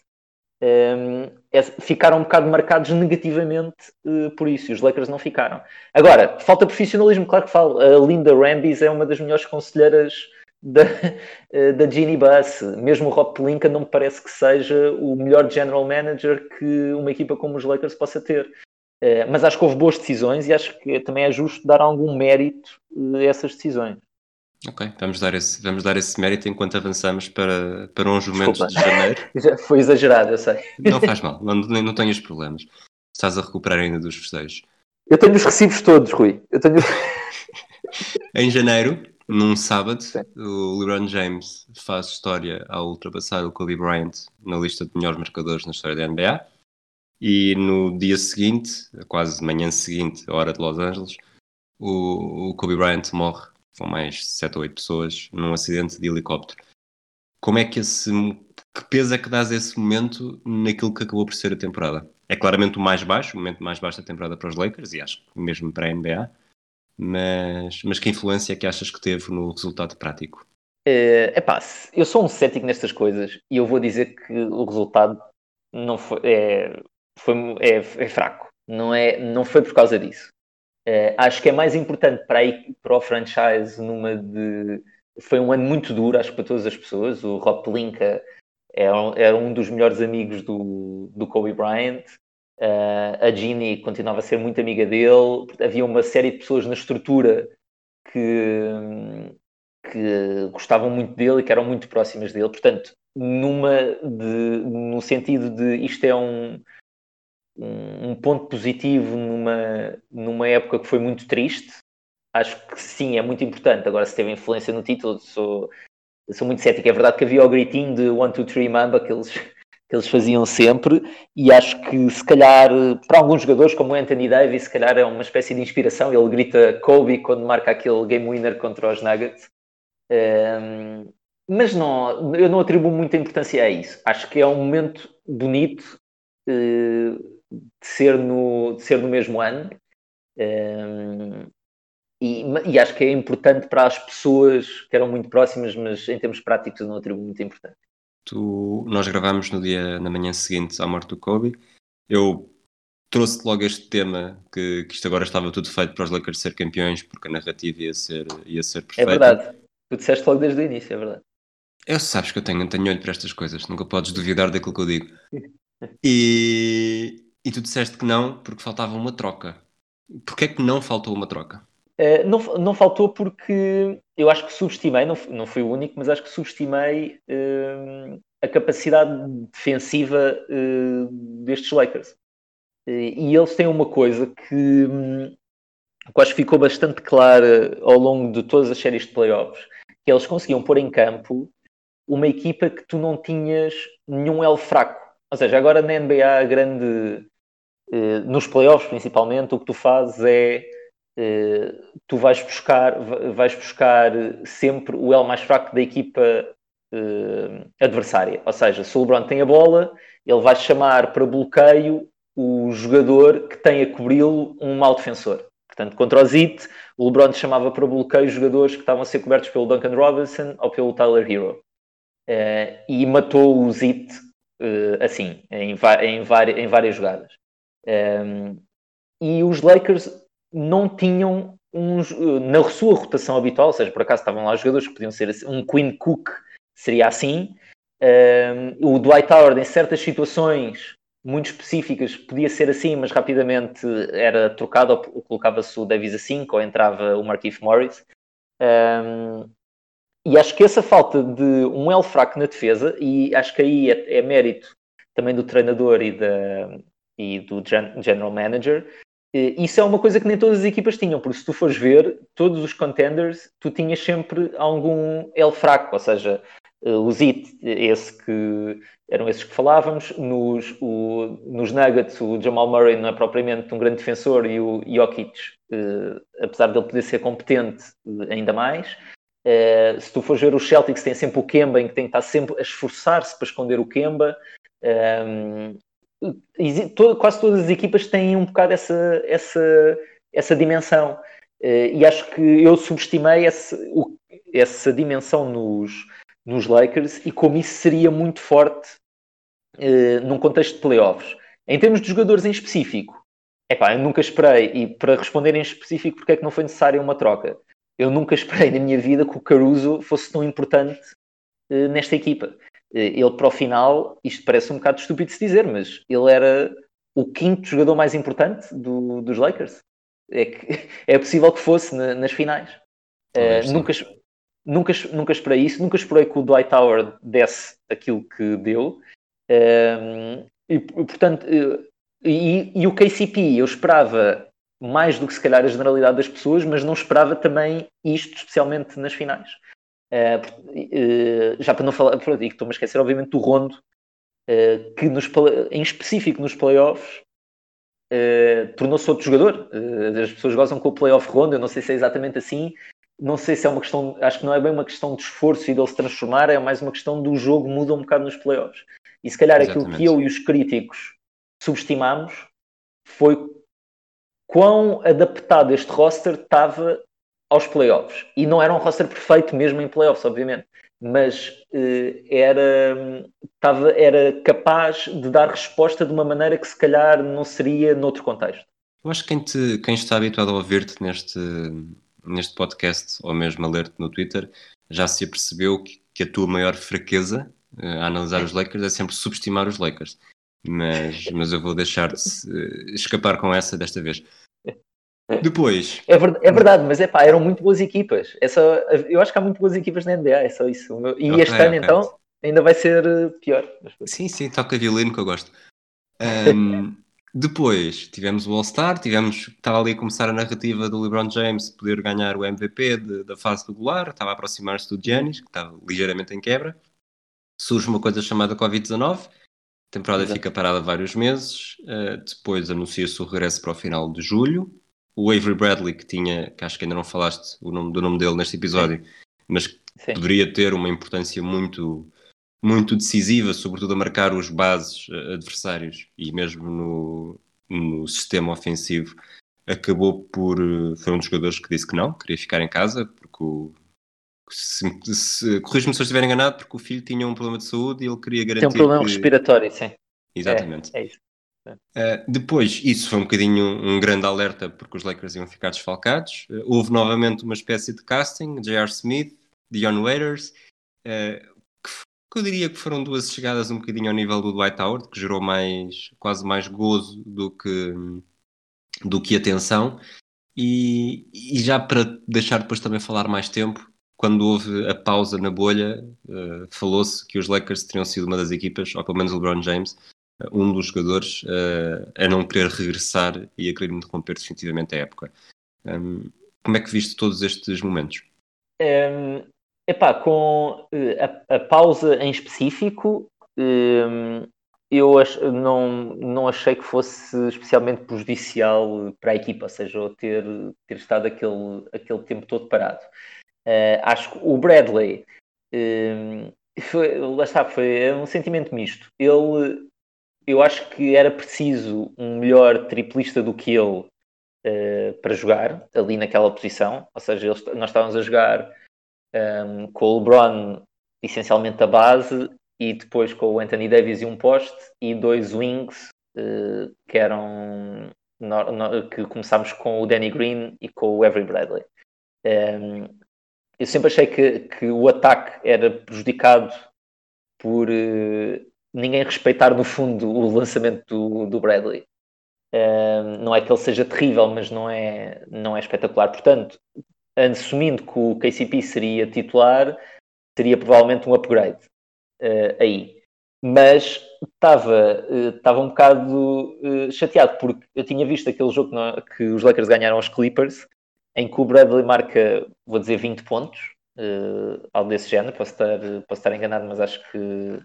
um, ehm, é, ficaram um bocado marcados negativamente uh, por isso, e os Lakers não ficaram. Agora, falta profissionalismo, claro que falo. A Linda Rambis é uma das melhores conselheiras da, uh, da Ginny Buss. Mesmo o Rob Pelinka não me parece que seja o melhor general manager que uma equipa como os Lakers possa ter. Eh, mas acho que houve boas decisões e acho que também é justo dar algum mérito a essas decisões. Ok, vamos dar esse, vamos dar esse mérito enquanto avançamos para, para uns momentos Desculpa. de janeiro. Foi exagerado, eu sei. Não faz mal, não, não tenhas problemas. Estás a recuperar ainda dos festejos. Eu tenho os recibos todos, Rui. Eu tenho... em janeiro, num sábado, Sim. o LeBron James faz história ao ultrapassar o Kobe Bryant na lista de melhores marcadores na história da NBA e no dia seguinte, quase manhã seguinte, a hora de Los Angeles, o, o Kobe Bryant morre com mais 7 ou 8 pessoas num acidente de helicóptero. Como é que esse que peso é que dás esse momento naquilo que acabou por ser a temporada? É claramente o mais baixo, o momento mais baixo da temporada para os Lakers e acho que mesmo para a NBA, mas, mas que influência é que achas que teve no resultado prático? É, epá, eu sou um cético nestas coisas e eu vou dizer que o resultado não foi, é, foi, é, é, fraco. Não, é, não foi por causa disso. Uh, acho que é mais importante para, aí, para o franchise numa de. Foi um ano muito duro, acho que para todas as pessoas. O Rob Pelinka era, era um dos melhores amigos do, do Kobe Bryant. Uh, a Ginny continuava a ser muito amiga dele. Havia uma série de pessoas na estrutura que, que gostavam muito dele e que eram muito próximas dele. Portanto, numa de, no sentido de isto é um, um, ponto positivo numa, numa época que foi muito triste. Acho que sim, é muito importante. Agora, se teve influência no título, sou, sou muito cético. É verdade que havia o gritinho de 1, 2, 3 Mamba que eles, que eles faziam sempre, e acho que se calhar para alguns jogadores, como Anthony Davis, se calhar é uma espécie de inspiração. Ele grita Kobe quando marca aquele game winner contra os Nuggets. Um, mas não, eu não atribuo muita importância a isso. Acho que é um momento bonito. Uh, de ser no, de ser no mesmo ano. Um, e, e, acho que é importante para as pessoas que eram muito próximas, mas em termos práticos não atribuo muita importância. Tu, nós gravámos no dia, na manhã seguinte à morte do Kobe. Eu trouxe logo este tema que, que isto agora estava tudo feito para os Lakers ser campeões, porque a narrativa ia ser, ia ser é perfeita. É verdade. Tu disseste logo desde o início, é verdade. Eu sabes que eu tenho, tenho olho para estas coisas, nunca podes duvidar daquilo que eu digo. E, e tu disseste que não porque faltava uma troca. Porquê é que não faltou uma troca? Uh, não, não faltou porque eu acho que subestimei, não, não fui o único, mas acho que subestimei uh, a capacidade defensiva uh, destes Lakers. e eles têm uma coisa que, um, que acho que ficou bastante clara ao longo de todas as séries de playoffs, que eles conseguiam pôr em campo uma equipa que tu não tinhas nenhum elo fraco. Ou seja, agora na NBA a grande eh, nos playoffs principalmente, o que tu fazes é eh, tu vais buscar, vais buscar sempre o L mais fraco da equipa eh, adversária. Ou seja, se o LeBron tem a bola, ele vai chamar para bloqueio o jogador que tem a cobri-lo um mau defensor. Portanto, contra o Zit, o LeBron chamava para bloqueio jogadores que estavam a ser cobertos pelo Duncan Robinson ou pelo Tyler Hero. e matou o Zit assim, em, em, em várias jogadas. Um, e os Lakers não tinham uns, na sua rotação habitual, ou seja, por acaso estavam lá jogadores que podiam ser assim, um Queen Cook seria assim, um, o Dwight Howard em certas situações muito específicas podia ser assim, mas rapidamente era trocado ou colocava-se o Davis a 5 ou entrava o Marquise Morris. Um, e acho que essa falta de um L fraco na defesa, e acho que aí é, é mérito também do treinador e, da, e do general manager, isso é uma coisa que nem todas as equipas tinham, porque se tu fores ver, todos os contenders, tu tinhas sempre algum L fraco, ou seja, os IT, esse que eram esses que falávamos, nos, o, nos Nuggets o Jamal Murray não é propriamente um grande defensor e o Jokic, eh, apesar de ele poder ser competente ainda mais, eh, se tu fores ver os Celtics tem sempre o Kemba em que tem que estar sempre a esforçar-se para esconder o Kemba, um, todo, quase todas as equipas têm um bocado essa, essa, essa dimensão. Uh, e acho que eu subestimei esse, o, essa dimensão nos, nos Lakers e como isso seria muito forte uh, num contexto de playoffs. Em termos de jogadores em específico, epá, eu nunca esperei, e para responder em específico porque é que não foi necessária uma troca, eu nunca esperei na minha vida que o Caruso fosse tão importante uh, nesta equipa. Eh, ele para o final, isto parece um bocado estúpido de se dizer, mas ele era o quinto jogador mais importante do, dos Lakers. É, que, é possível que fosse na, nas finais. Uh, nunca, nunca, nunca esperei isso, nunca esperei que o Dwight Howard desse aquilo que deu. Uh, e, portanto, uh, e, e, o KCP, eu esperava mais do que se calhar a generalidade das pessoas, mas não esperava também isto, especialmente nas finais. Uh, uh, já para não falar, estou-me a esquecer, obviamente, do Rondo, uh, que nos, em específico nos playoffs tornou-se outro jogador. as pessoas gozam com o playoff Rondo, eu não sei se é exatamente assim, não sei se é uma questão, acho que não é bem uma questão de esforço e dele se transformar, é mais uma questão do jogo muda um bocado nos playoffs. E se calhar exatamente. aquilo que eu e os críticos subestimamos foi quão adaptado este roster estava aos playoffs. E não era um roster perfeito mesmo em playoffs, obviamente, mas uh, era, tava, era capaz de dar resposta de uma maneira que se calhar não seria noutro contexto. Eu acho que quem, te, quem está habituado a ouvir-te neste, neste podcast ou mesmo a ler-te no Twitter já se apercebeu que, que a tua maior fraqueza uh, a analisar os Lakers é sempre subestimar os Lakers. Mas, mas eu vou deixar-te uh, escapar com essa desta vez. Depois. É, é verdade, mas é pá, eram muito boas equipas. É só, eu acho que há muito boas equipas na NBA, é só isso. E okay, este ano, okay. então, ainda vai ser eh, pior. Sim, sim, toca violino que eu gosto. Um, depois tivemos o All-Star, tivemos, estava ali a começar a narrativa do LeBron James poder ganhar o MVP de, da fase regular, estava a aproximar-se do Giannis, que estava ligeiramente em quebra. Surge uma coisa chamada Covid-19, a temporada Exato. fica parada vários meses, uh, depois anuncia-se o regresso para o final de julho, o Avery Bradley, que tinha, que acho que ainda não falaste o nome, do nome dele neste episódio, mas que Sim. poderia ter uma importância muito, muito decisiva, sobretudo a marcar os bases eh, adversários e mesmo no, no sistema ofensivo, acabou por. Eh, foi um dos jogadores que disse que não, queria ficar em casa, porque o. Se, se, Corrijo-me se eu estiver enganado, porque o filho tinha um problema de saúde e ele queria garantir. Tem um problema que... respiratório, sim. Exatamente. É, é isso. Uh, depois, isso foi um bocadinho um grande alerta porque os Lakers iam ficar desfalcados. Uh, houve novamente uma espécie de casting, J.R. Smith, Dion Waiters, uh, que, que, eu diria que foram duas chegadas um bocadinho ao nível do Dwight Howard, que gerou mais, quase mais gozo do que, do que atenção. E, e já para deixar depois também falar mais tempo, quando houve a pausa na bolha, falou-se que os Lakers teriam sido uma das equipas, ou pelo menos o LeBron James, um dos jogadores uh, a não querer regressar e a querer interromper definitivamente a época. Um, como é que viste todos estes momentos? Um, epá, com uh, a, a, pausa em específico, um, eu ach, não, não achei que fosse especialmente prejudicial para a equipa, ou seja, ter, ter estado aquele, aquele tempo todo parado. Uh, acho que o Bradley foi, lá está, foi um sentimento misto. Ele eu acho que era preciso um melhor triplista do que ele uh, para jogar ali naquela posição. Ou seja, nós estávamos a jogar um, ehm, com o LeBron essencialmente a base e depois com o Anthony Davis e um poste e dois wings uh, que eram no, no, que começámos com o Danny Green e com o Avery Bradley. Um, ehm, eu sempre achei que, que o ataque era prejudicado por uh, ninguém respeitar no fundo o lançamento do, do Bradley. não é que ele seja terrível, mas não é, não é espetacular. Portanto, assumindo que o KCP seria titular, seria provavelmente um upgrade uh, aí. Mas estava, uh, um bocado uh, chateado porque eu tinha visto aquele jogo que, que, os Lakers ganharam aos Clippers, em que o Bradley marca, vou dizer, 20 pontos, algo desse género, posso estar, posso estar enganado, mas acho que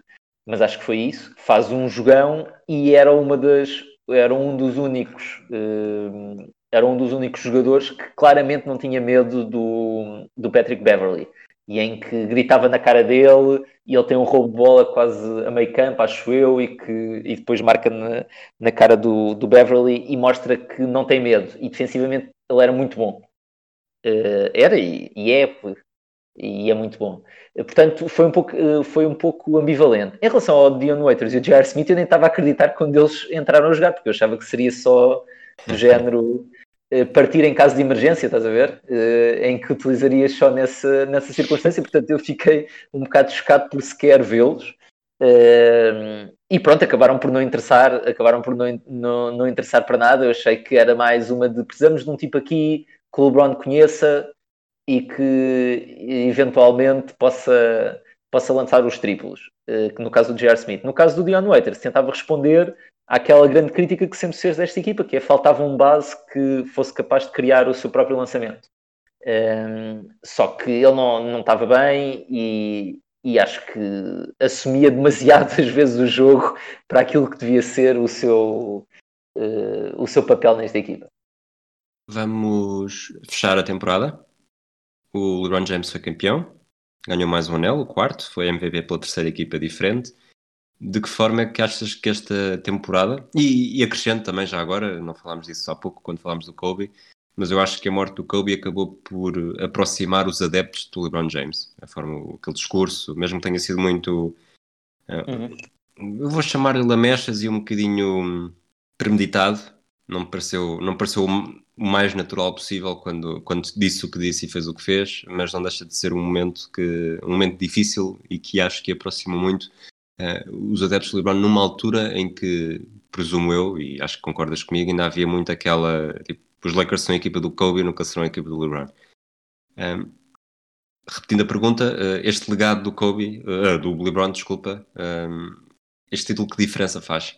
mas acho que foi isso. Faz um jogão e era uma das era um dos únicos era um dos únicos jogadores que claramente não tinha medo do, do Patrick Beverly e em que gritava na cara dele e ele tem um roubo de bola quase a meio campo, acho eu, e que e depois marca na, na cara do, do Beverly e mostra que não tem medo e defensivamente ele era muito bom. Uh, era e, e é e é muito bom. Portanto, foi um pouco, eh, foi um pouco ambivalente. Em relação ao Dion Waiters e o J.R. Smith, eu nem estava a acreditar quando eles entraram a jogar, porque eu achava que seria só do género eh, partir em caso de emergência, estás a ver? Eh, em que utilizarias só nessa, nessa circunstância, portanto eu fiquei um bocado chocado por sequer vê-los. Eh, e pronto, acabaram por não interessar, acabaram por não, não, não interessar para nada. Eu achei que era mais uma de precisamos de um tipo aqui que o LeBron conheça e que eventualmente possa, possa lançar os triplos, que no caso do J.R. Smith. No caso do Dion Waiters, tentava responder àquela grande crítica que sempre se fez desta equipa, que é faltava um base que fosse capaz de criar o seu próprio lançamento. Um, só que ele não, não estava bem e, e acho que assumia demasiadas vezes o jogo para aquilo que devia ser o seu, uh, o seu papel nesta equipa. Vamos fechar a temporada. O LeBron James foi campeão, ganhou mais um anel, o quarto, foi MVP pela terceira equipa diferente de que forma é que achas que esta temporada, e, e acrescento também já agora, não falámos disso há pouco quando falámos do Kobe, mas eu acho que a morte do Kobe acabou por aproximar os adeptos do LeBron James. A forma, aquele discurso, mesmo que tenha sido muito. Uh, uhum. Eu vou chamar-lhe lamechas e um bocadinho premeditado. Não me pareceu, não me pareceu o mais natural possível quando, quando disse o que disse e fez o que fez, mas não deixa de ser um momento, que, um momento difícil e que acho que aproxima muito uh, os adeptos do LeBron numa altura em que, presumo eu, e acho que concordas comigo, ainda havia muito aquela, tipo, os Lakers são a equipa do Kobe e nunca serão a equipa do LeBron. Um, repetindo a pergunta, uh, este legado do Kobe, uh, do LeBron, desculpa, um, este título que diferença faz?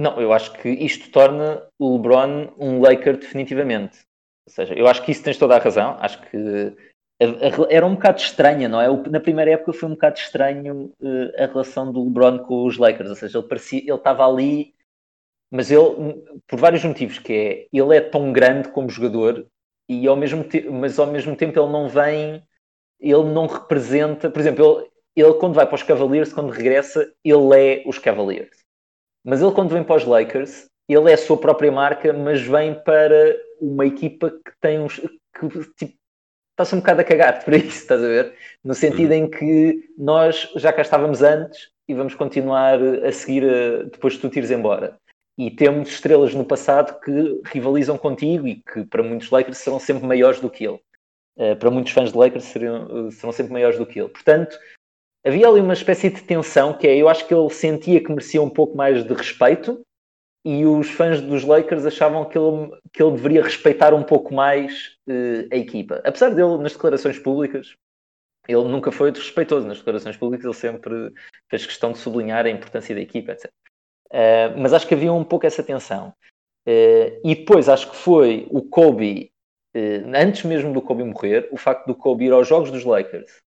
Não, eu acho que isto torna o LeBron um Laker definitivamente. Ou seja, eu acho que isso tens toda a razão. Acho que era um bocado estranha, não é? Na primeira época foi um bocado estranho uh, a relação do LeBron com os Lakers, ou seja, ele parecia, ele estava ali, mas ele, por vários motivos, que é, ele é tão grande como jogador e ao mesmo tempo, mas ao mesmo tempo ele não vem, ele não representa, por exemplo, ele, ele quando vai para os Cavaliers, quando regressa, ele é os Cavaliers. Mas ele quando vem para os Lakers, ele é a sua própria marca, mas vem para uma equipa que tem uns que tipo, está-se um bocado a cagar para isso, estás a ver? No sentido em que nós já cá estávamos antes e vamos continuar a seguir a, depois de tu te ires embora. E temos estrelas no passado que rivalizam contigo e que para muitos Lakers serão sempre maiores do que ele. Uh, para muitos fãs de Lakers serão, serão sempre maiores do que ele. Portanto, havia ali uma espécie de tensão que é, eu acho que ele sentia que merecia um pouco mais de respeito e os fãs dos Lakers achavam que ele, que ele deveria respeitar um pouco mais uh, a equipa. Apesar dele, nas declarações públicas, ele nunca foi desrespeitoso nas declarações públicas, ele sempre fez questão de sublinhar a importância da equipa, etc. Uh, mas acho que havia um pouco essa tensão. Uh, e depois acho que foi o Kobe, antes mesmo do Kobe morrer, o facto do Kobe ir aos jogos dos Lakers,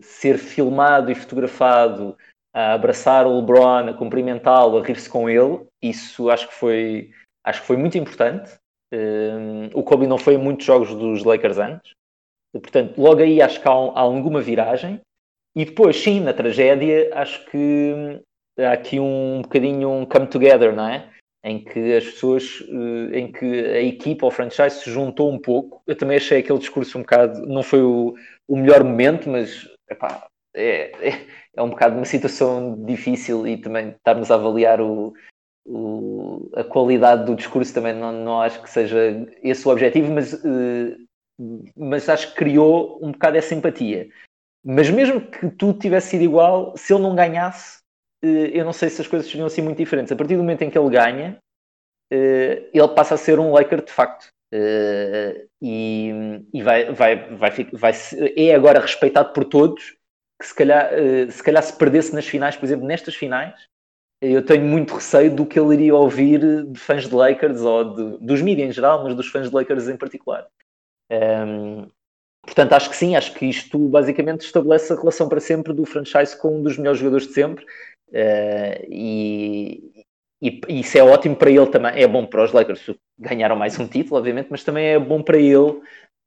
ser filmado e fotografado a abraçar o LeBron, a cumprimentá-lo, a rir-se com ele. Isso acho que foi, acho que foi muito importante. Um, o Kobe não foi em muitos jogos dos Lakers antes. Portanto, logo aí acho que há, há alguma viragem. E depois, sim, na tragédia, acho que há aqui um bocadinho um come together, não é? Em que as pessoas, eh, em que a equipa, o franchise se juntou um pouco. Eu também achei aquele discurso um bocado, não foi o, o melhor momento, mas epá, é, é, é um bocado uma situação difícil e também estarmos a avaliar o, o, a qualidade do discurso também não, não acho que seja esse o objetivo, mas, uh, mas acho que criou um bocado essa empatia. Mas mesmo que tudo tivesse sido igual, se ele não ganhasse, uh, eu não sei se as coisas seriam assim muito diferentes. A partir do momento em que ele ganha, ele passa a ser um Laker de facto. Uh, e, e vai, vai, vai, vai, é agora respeitado por todos que se calhar, uh, se calhar se perdesse nas finais, por exemplo, nestas finais, eu tenho muito receio do que ele iria ouvir de fãs de Lakers ou de, dos mídias em geral, mas dos fãs de Lakers em particular. Um, ehm, portanto, acho que sim, acho que isto basicamente estabelece a relação para sempre do franchise com um dos melhores jogadores de sempre. Uh, e, e, isso é ótimo para ele também. É bom para os Lakers, ganharam mais um título, obviamente, mas também é bom para ele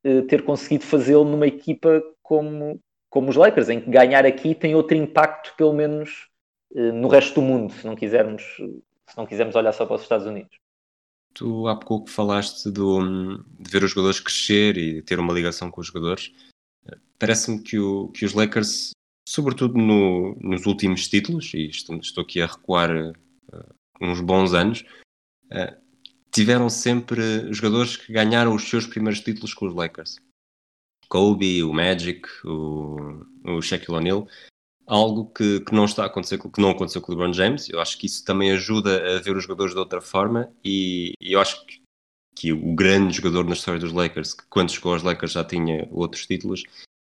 uh, ter conseguido fazê-lo numa equipa como, como os Lakers, em que ganhar aqui tem outro impacto, pelo menos uh, no resto do mundo, se não quisermos, se não quisermos olhar só para os Estados Unidos. Tu há pouco falaste do, de ver os jogadores crescer e ter uma ligação com os jogadores. Parece-me que, que os Lakers, sobretudo no, nos últimos títulos, e estou, estou aqui a recuar uh, uns bons anos, uh, tiveram sempre jogadores que ganharam os seus primeiros títulos com os Lakers. Kobe, o Magic, o, o Shaquille O'Neal, algo que, que, não está a acontecer, que não aconteceu com o LeBron James. Eu acho que isso também ajuda a ver os jogadores de outra forma e, e eu acho que, que, o grande jogador na história dos Lakers, que quando chegou aos Lakers já tinha outros títulos,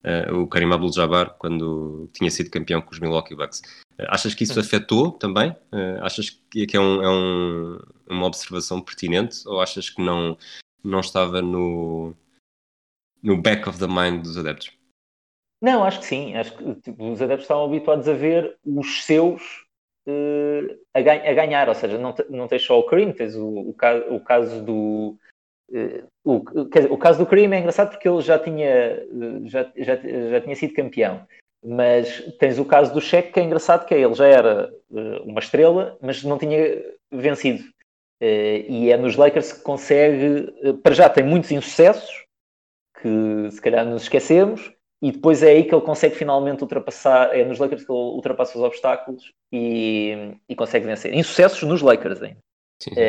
uh, o Karim Abdul-Jabbar, quando tinha sido campeão com os Milwaukee Bucks. Achas que isso afetou também? Uh, achas que, é, um, é um, uma observação pertinente ou achas que não, não estava no, no back of the mind dos adeptos? Não, acho que sim. Acho que tipo, os adeptos estavam habituados a ver os seus uh, a, a, ganhar, ou seja, não, não tens só o Kareem, tens o, o, caso, o caso do. Uh, o, dizer, o caso do Kareem é engraçado porque ele já tinha, já, já, já tinha sido campeão. Mas tens o caso do Cheque que é engraçado, que é ele já era uh, uma estrela, mas não tinha vencido. Uh, e é nos Lakers que consegue, uh, para já tem muitos insucessos, que se calhar nos esquecemos, e depois é aí que ele consegue finalmente ultrapassar, é nos Lakers que ele ultrapassa os obstáculos e, e consegue vencer. Insucessos nos Lakers ainda.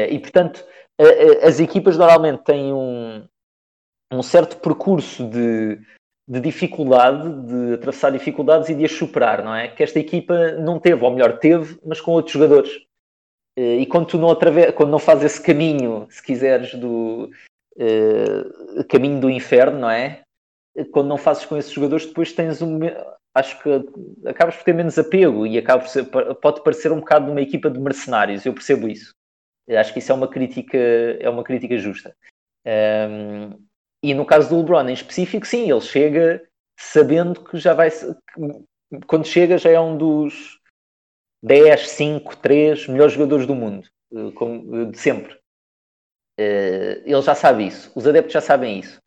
e portanto, as equipas normalmente têm um, um certo percurso de de dificuldade, de atravessar dificuldades e de as superar, não é? Que esta equipa não teve, ou melhor, teve, mas com outros jogadores. Eh, e quando tu não, atrave... quando não fazes esse caminho, se quiseres, do uh, caminho do inferno, não é? Quando não fazes com esses jogadores, depois tens um. Acho que acabas por ter menos apego e acaba ser... pode parecer um bocado de uma equipa de mercenários. Eu percebo isso. Acho que isso é uma crítica, é uma crítica justa. Um, e no caso do LeBron em específico, sim, ele chega sabendo que já vai. Que, quando chega, já é um dos 10, 5, 3 melhores jogadores do mundo, eh, de sempre. Eh, ele já sabe isso, os adeptos já sabem isso.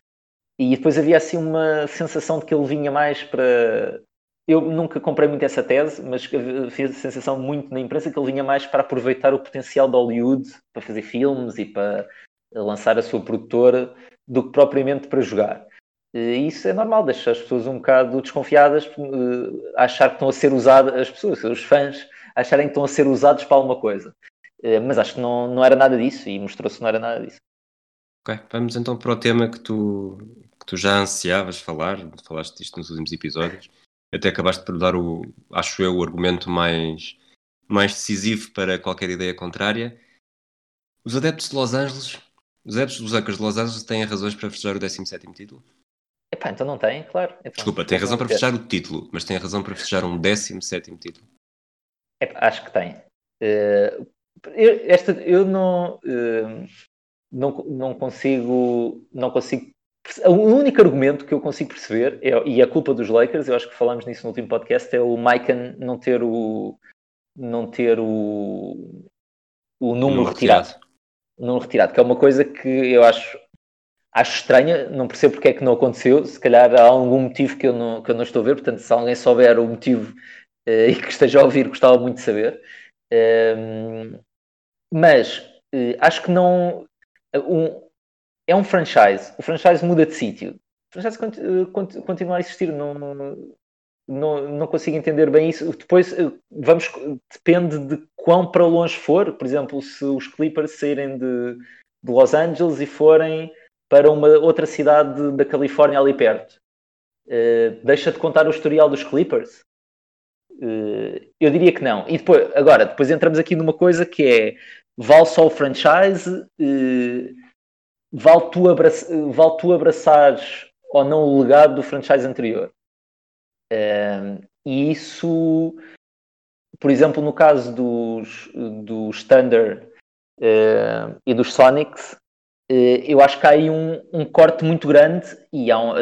E depois havia assim uma sensação de que ele vinha mais para. Eu nunca comprei muito essa tese, mas fiz a sensação muito na imprensa que ele vinha mais para aproveitar o potencial de Hollywood para fazer filmes e para lançar a sua produtora do que propriamente para jogar. E isso é normal, deixa as pessoas um bocado desconfiadas, uh, achar que estão a ser usadas, as pessoas, os fãs, acharem que estão a ser usados para alguma coisa. Uh, mas acho que não, não era nada disso e mostrou-se que não era nada disso. Ok, vamos então para o tema que tu, que tu já ansiavas falar, falaste disto nos últimos episódios, até acabaste por dar o, acho eu, o argumento mais, mais decisivo para qualquer ideia contrária. Os adeptos de Los Angeles os adeptos dos Lakers de Los Angeles têm razões para festejar o 17 título? Epá, então não têm, claro. Então, Desculpa, tem razão para festejar o título, mas tem razão para festejar um 17 título? Epá, acho que tem. Uh, eu, esta, eu não, uh, não, não consigo. Não consigo. O único argumento que eu consigo perceber, é, e a culpa dos Lakers, eu acho que falámos nisso no último podcast, é o Maiken não ter o. não ter o. o número retirado. retirado não retirado, que é uma coisa que eu acho, acho estranha, não percebo porque é que não aconteceu, se calhar há algum motivo que eu não, que eu não estou a ver, portanto, se alguém souber o motivo uh, e que esteja a ouvir, gostava muito de saber. Uh, mas uh, acho que não. Um, é um franchise, o franchise muda de sítio. O franchise continua a existir, não, não, não consigo entender bem isso. Depois vamos depende de quão para longe for. Por exemplo, se os Clippers saírem de, de Los Angeles e forem para uma outra cidade da Califórnia ali perto, uh, deixa de contar o historial dos Clippers? Uh, eu diria que não. E depois, agora, depois entramos aqui numa coisa que é vale só o franchise? Uh, vale, tu abraça, vale tu abraçares ou não o legado do franchise anterior? Uh, e isso, por exemplo, no caso dos, dos Thunder uh, e dos Sonics, uh, eu acho que há aí um, um corte muito grande e há um,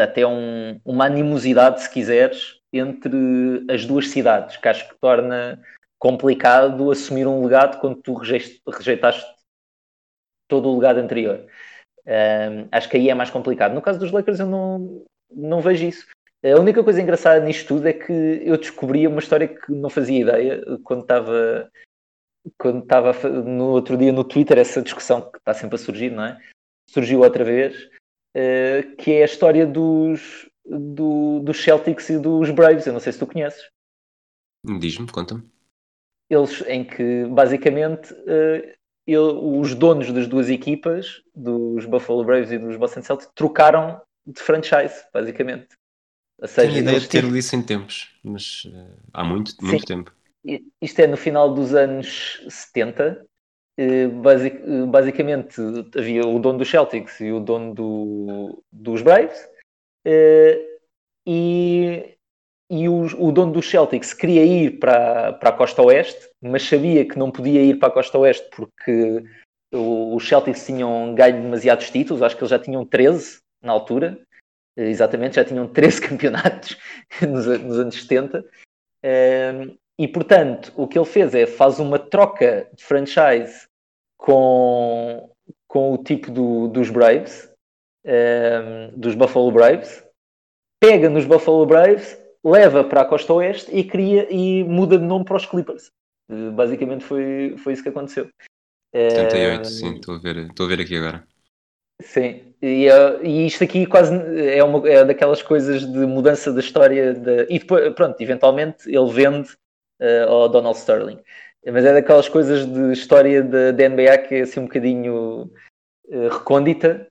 até um, uma animosidade, se quiseres, entre as duas cidades, que acho que torna complicado assumir um legado quando tu rejeitaste todo o legado anterior. Um, acho que aí é mais complicado. No caso dos Lakers, eu não, não vejo isso. A única coisa engraçada nisto tudo é que eu descobri uma história que não fazia ideia quando estava quando estava no outro dia no Twitter essa discussão que está sempre a surgir, não é? Surgiu outra vez, uh, que é a história dos, do, dos Celtics e dos Braves. Eu não sei se tu conheces. Diz-me, conta-me. Eles, em que basicamente uh, os donos das duas equipas, dos Buffalo Braves e dos Boston Celtics, trocaram de franchise, basicamente. Ou seja, Tenho ideia de ter lido isso em tempos, mas uh, há muito, muito tempo. Isto é no final dos anos 70. Uh, basic, uh, basicamente havia o dono dos Celtics e o dono do, dos Braves. e e o, o, dono dos Celtics queria ir para, para a costa oeste, mas sabia que não podia ir para a costa oeste porque os Celtics tinham ganho demasiados títulos, acho que eles já tinham 13 na altura, exatamente, já tinham 13 campeonatos nos, nos anos 70. Um, e portanto, o que ele fez é faz uma troca de franchise com, com o tipo do, dos Braves, um, dos Buffalo Braves, pega nos Buffalo Braves, leva para a costa oeste e cria e muda de nome para os Clippers. Basicamente foi, foi isso que aconteceu. 78, uh, sim, estou a, ver, estou a ver aqui agora. Sim, e, uh, e, isto aqui quase é, uma, é daquelas coisas de mudança da história. De, e depois, pronto, eventualmente ele vende uh, ao Donald Sterling. Mas é daquelas coisas de história da NBA que é assim um bocadinho uh, recôndita.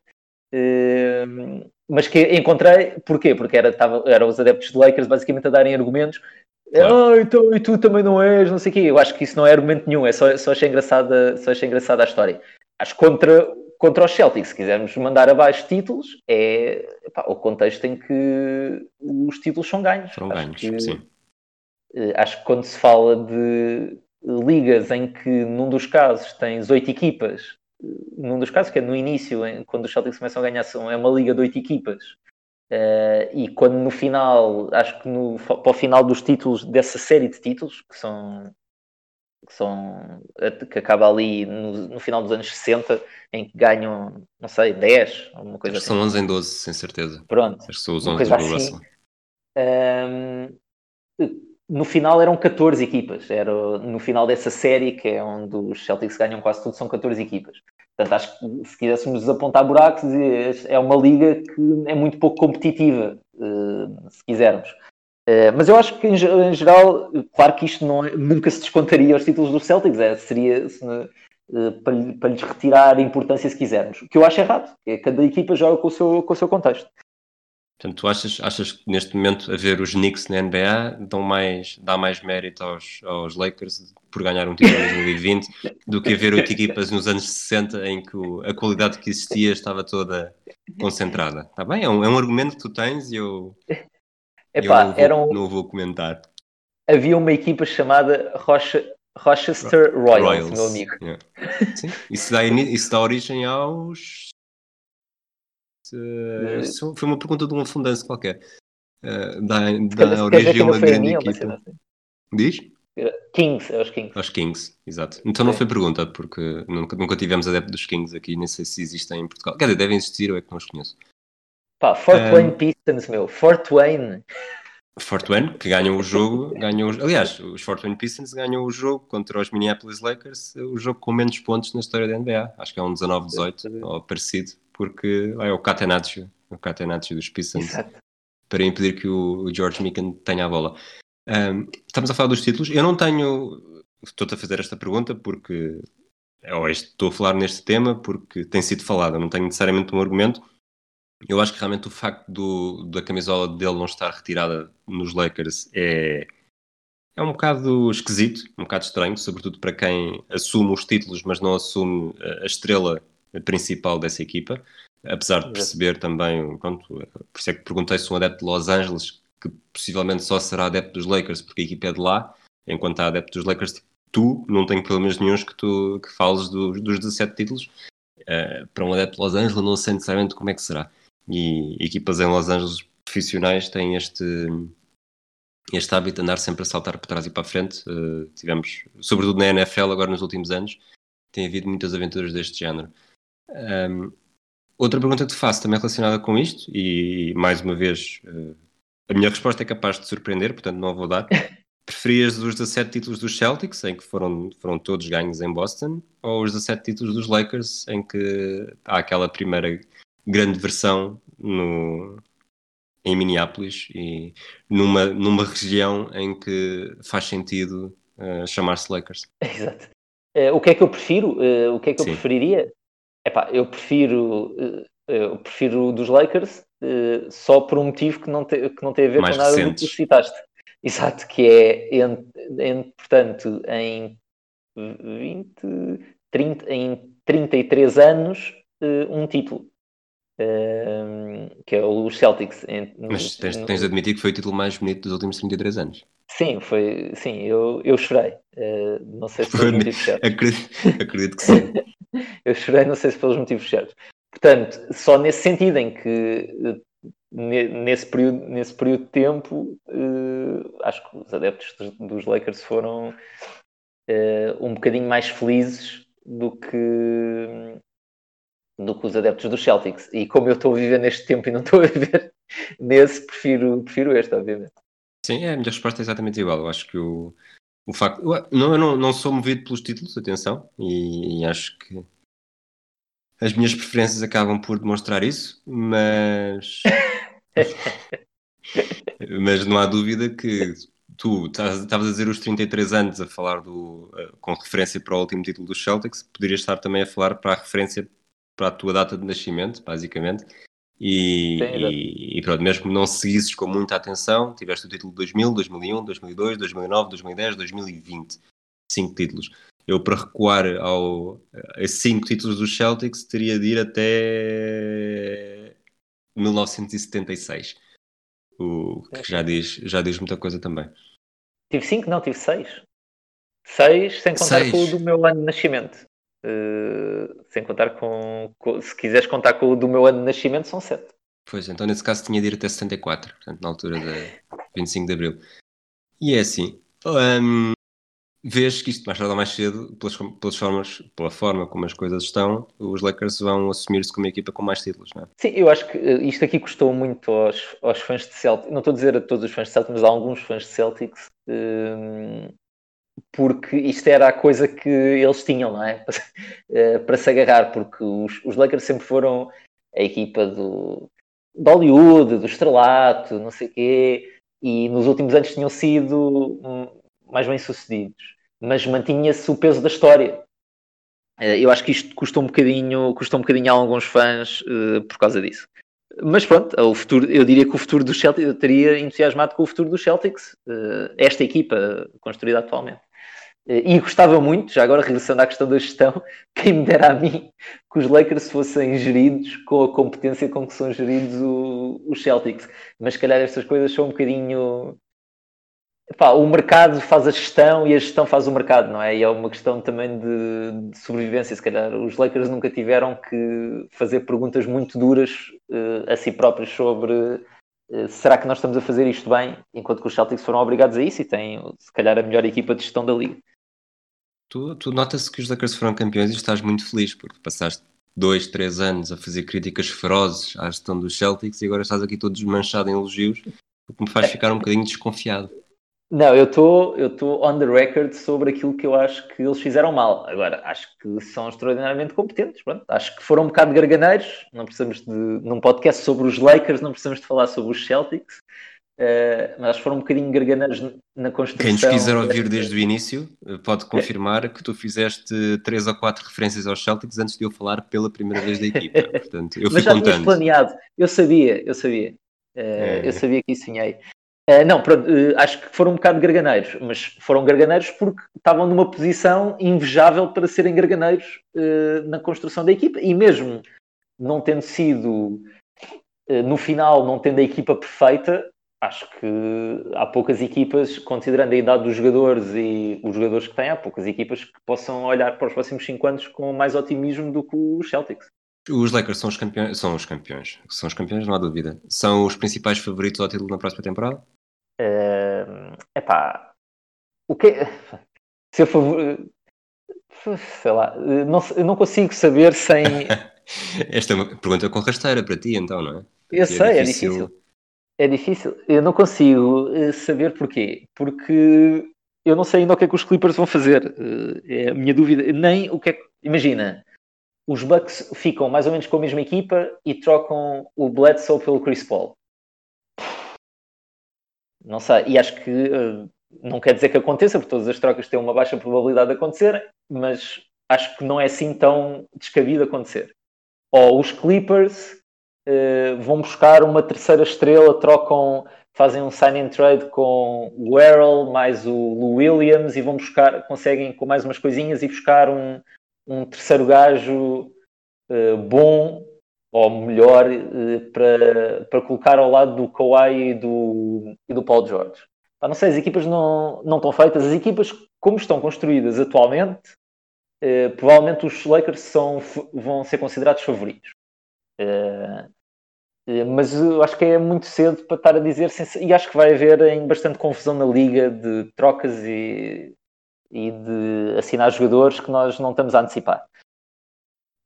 Uh, mas que encontrei, porquê? Porque era, tava, eram os adeptos de Lakers basicamente a darem argumentos. Claro. Ah, então e tu também não és, não sei o quê. Eu acho que isso não é argumento nenhum, é só, só, achei, engraçada, só achei engraçada a história. Acho que contra, contra os Celtics, se quisermos mandar abaixo títulos, é epá, o contexto em que os títulos são ganhos. São ganhos, que, sim. Eh, acho que quando se fala de ligas em que num dos casos tens oito equipas, num dos casos que é no início, quando os Celtics começam a ganhar, são, é uma liga de oito equipas, uh, e quando no final, acho que no, para o final dos títulos, dessa série de títulos, que são que, são, que acaba ali no, no, final dos anos 60, em que ganham, não sei, 10, alguma coisa Acho assim. São 11 em 12, sem certeza. Pronto. Acho que são os 11 do assim. Um, no final eram 14 equipas. Era no final dessa série, que é onde os Celtics ganham quase tudo, são 14 equipas. Portanto, acho que se quiséssemos apontar buracos, é uma liga que é muito pouco competitiva, eh, se quisermos. Eh, mas eu acho que, em, geral, claro que isto não, é, nunca se descontaria aos títulos dos Celtics. É, seria se, eh, para, para, lhes retirar importância, se quisermos. O que eu acho errado. É cada equipa joga com o seu, com o seu contexto. Portanto, tu achas, achas que neste momento a ver os Knicks na NBA dão mais, dá mais mérito aos, aos Lakers por ganhar um título em 2020 do que a ver oito equipas nos anos 60 em que o, a qualidade que existia estava toda concentrada? Está bem? É um, é um argumento que tu tens e eu, Epá, eu não, vou, não vou comentar. Havia uma equipa chamada Rocha, Rochester Royals, Royals, meu amigo. Yeah. Sim, isso dá, isso dá origem aos Uh, foi uma pergunta de um afundanço qualquer. Uh, dá dá origem a uma grande equipa. Assim. Diz? Kings, é os Kings. Aos Kings, exato. Então não foi pergunta, porque nunca, nunca tivemos adepto dos Kings aqui, nem sei se existem em Portugal. Quer dizer, devem existir, ou é que não os conheço. Pá, Fort um, Wayne Pistons, meu. Fort Wayne. Fort Wayne, que ganham o jogo, ganham, aliás, os Fort Wayne Pistons ganham o jogo contra os Minneapolis Lakers, o jogo com menos pontos na história da NBA. Acho que é um 19-18, ou parecido porque é o Catenaccio, o Catenaccio dos Pistons, para impedir que o, o George Mikan tenha a bola. Um, estamos a falar dos títulos. Eu não tenho. Estou-te a fazer esta pergunta porque. Ou estou a falar neste tema porque tem sido falado. Eu não tenho necessariamente um argumento. Eu acho que realmente o facto do, da camisola dele não estar retirada nos Lakers é, é um bocado esquisito, um bocado estranho, sobretudo para quem assume os títulos, mas não assume a estrela principal dessa equipa. Apesar de perceber também, pronto, por isso é que perguntei se um adepto de Los Angeles, que possivelmente só será adepto dos Lakers porque a equipa é de lá, enquanto há adepto dos Lakers, tipo, tu, não tenho problemas nenhums que tu que fales do, dos 17 títulos. Uh, para um adepto de Los Angeles, não sei necessariamente como é que será. E equipas em Los Angeles profissionais têm este, este hábito de andar sempre a saltar para trás e para a frente. Uh, tivemos, sobretudo na NFL, agora nos últimos anos, tem havido muitas aventuras deste género. Um, outra pergunta que te faço também relacionada com isto, e mais uma vez, uh, a minha resposta é capaz de surpreender, portanto não a vou dar. Preferias os 17 títulos dos Celtics, em que foram, foram todos ganhos em Boston, ou os 17 títulos dos Lakers, em que há aquela primeira grande versão no, em Minneapolis e numa, numa região em que faz sentido uh, chamar-se Lakers? Exato. Uh, o que é que eu prefiro? Uh, o que é que eu Sim. preferiria? Epá, eu prefiro, eu prefiro dos Lakers só por um motivo que não, te, que não tem a ver Mais com nada recentes. do que tu citaste. Exato, que é, em, em, portanto, em 20, 30, em 33 anos, uh, um título. Que é os Celtics. Mas tens, tens de admitir que foi o título mais bonito dos últimos 33 anos. Sim, foi, sim, eu, eu chorei. Não sei se motivos certos. Acredito, acredito que sim. eu chorei, não sei se pelos motivos certos. Portanto, só nesse sentido em que nesse período, nesse período de tempo, uh, acho que os adeptos dos, Lakers foram uh, um bocadinho mais felizes do que, do que os adeptos dos Celtics. E como eu estou a viver neste tempo e não estou a viver nesse, prefiro, prefiro este, obviamente. Sim, é, a minha resposta é exatamente igual. Eu acho que o, o facto. Eu, não, eu não, não sou movido pelos títulos, atenção, e, e acho que as minhas preferências acabam por demonstrar isso, mas. Mas não há dúvida que tu estavas a dizer os 33 anos a falar do, com referência para o último título do Celtics, poderias estar também a falar para a referência para a tua data de nascimento, basicamente. E, e, e pronto, mesmo que não seguisses com muita atenção, tiveste o título de 2000, 2001, 2002, 2009, 2010, 2020. Cinco títulos. Eu, para recuar ao, a cinco títulos dos Celtics, teria de ir até 1976. O que já diz, já diz muita coisa também. Tive 5? Não, tive 6. 6 sem contar seis. com o do meu ano de nascimento. Uh, sem contar com, com, Se quiseres contar com o do meu ano de nascimento, são 7. Pois, então nesse caso tinha de ir até 74, portanto, na altura de 25 de Abril. E é assim. Um, vês que isto mais tarde ou mais cedo, pelas, pelas formas, pela forma como as coisas estão, os Lakers vão assumir-se como equipa com mais títulos, não é? Sim, eu acho que eh, isto aqui custou muito aos, aos fãs de Celtics, não estou a dizer a todos os fãs de Celtics, mas a alguns fãs de Celtics, um, porque isto era a coisa que eles tinham, não é? Para, eh, para se agarrar, porque os, os Lakers sempre foram a equipa do, do Hollywood, do estrelato, não sei o quê, e nos últimos anos tinham sido mais bem sucedidos, mas mantinha-se o peso da história. Eh, eu acho que isto custou um bocadinho, custou um bocadinho a alguns fãs uh, por causa disso. Mas pronto, o futuro, eu diria que o futuro do Celtics, eu estaria entusiasmado com o futuro do Celtics, uh, esta equipa construída atualmente. Uh, e gostava muito, já agora regressando à questão da gestão, quem me dera a mim que os Lakers fossem geridos com a competência com que são geridos os Celtics. Mas se calhar estas coisas são um bocadinho Epá, o mercado faz a gestão e a gestão faz o mercado, não é? E é uma questão também de, de sobrevivência. Se calhar os Lakers nunca tiveram que fazer perguntas muito duras uh, a si próprios sobre uh, será que nós estamos a fazer isto bem, enquanto que os Celtics foram obrigados a isso e têm, se calhar, a melhor equipa de gestão da liga. Tu, tu notas que os Lakers foram campeões e estás muito feliz porque passaste dois, três anos a fazer críticas ferozes à gestão dos Celtics e agora estás aqui todo desmanchado em elogios, o que me faz ficar um bocadinho desconfiado. Não, eu estou eu tô on the record sobre aquilo que eu acho que eles fizeram mal. Agora, acho que são extraordinariamente competentes. Pronto. Acho que foram um bocado garganeiros. Não precisamos de. Num podcast sobre os Lakers, não precisamos de falar sobre os Celtics. Uh, mas foram um bocadinho garganeiros na construção. Quem nos quiser ouvir desde o início eh, pode confirmar que tu fizeste três ou quatro referências aos Celtics antes de eu falar pela primeira vez da equipa. Portanto, eu mas fui já contando. planeado. Eu sabia, eu sabia. Uh, é. Eu sabia que isso sonhei. Uh, não, uh, acho que foram um bocado garganeiros, mas foram garganeiros porque estavam numa posição invejável para serem garganeiros uh, na construção da equipa e mesmo não tendo sido no final, não tendo a equipa perfeita, acho que há poucas equipas, considerando a idade dos jogadores e os jogadores que têm, há poucas equipas que possam olhar para os próximos 5 anos com mais otimismo do que os Celtics. Os Lakers são os campeões, são os campeões, são os campeões, não há dúvida. São os principais favoritos ao título na próxima temporada? É uh, pá, o que se eu favor... sei lá, não, eu não consigo saber sem. Esta é uma pergunta com rasteira para ti, então, não é? Porque eu sei, é difícil. é difícil. É difícil. Eu não consigo eh, saber porquê. Porque eu não sei ainda o que é que os Clippers vão fazer. Eh, é a minha dúvida. Nem o que é que. Imagina, os Bucks ficam mais ou menos com a mesma equipa e trocam o Bledsoe pelo Chris Paul. Não sei, e acho que uh, não quer dizer que aconteça, porque todas as trocas têm uma baixa probabilidade de acontecer, mas acho que não é assim tão descabido acontecer. Ou os Clippers uh, vão buscar uma terceira estrela, trocam, fazem um sign and trade com o Errol mais o Lou Williams e vão buscar, conseguem com mais umas coisinhas e buscar um, um terceiro gajo uh, bom ou melhor uh, para, para colocar ao lado do Kawhi e do, e do Paul George. Pá, não sei, as equipas não, não estão feitas. As equipas, como estão construídas atualmente, uh, provavelmente os Lakers são, vão ser considerados favoritos. mas eu acho que é muito cedo para estar a dizer, e acho que vai haver em bastante confusão na liga de trocas e e de assinar jogadores que nós não estamos a antecipar.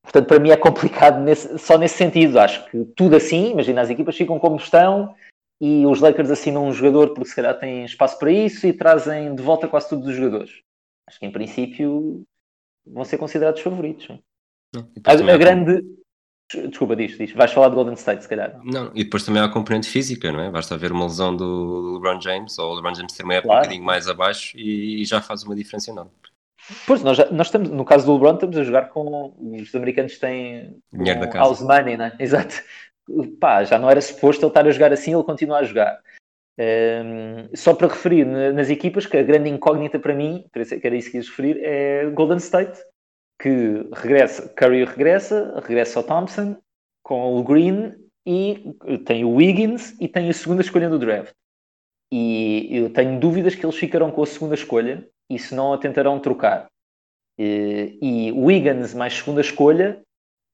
Portanto, para mim é complicado nesse, só nesse sentido. Acho que tudo assim, imagina, as equipas ficam como estão e os Lakers assinam um jogador porque se calhar têm espaço para isso e trazem de volta quase todos os jogadores. Acho que em princípio vão ser considerados favoritos. A, a grande, Desculpa, diz, diz. Vais falar de Golden State, se calhar. Não, e depois também há a componente física, não é? Basta ver uma lesão do LeBron James, ou o LeBron James ter uma época claro. um bocadinho mais abaixo e, e, já faz uma diferença enorme. Pois, nós, nós estamos, no caso do LeBron, estamos a jogar com. Os americanos têm. Dinheiro da casa. House money, né? Exato. Pá, já não era suposto ele estar a jogar assim, ele continua a jogar. Um, só para referir nas equipas, que a grande incógnita para mim, que era isso que ias referir, é Golden State, que regressa, Curry regressa, regressa ao Thompson com o Green e tem o Wiggins e tem a segunda escolha do draft. E eu tenho dúvidas que eles ficarão com a segunda escolha e se não a tentarão trocar. E, Wiggins mais segunda escolha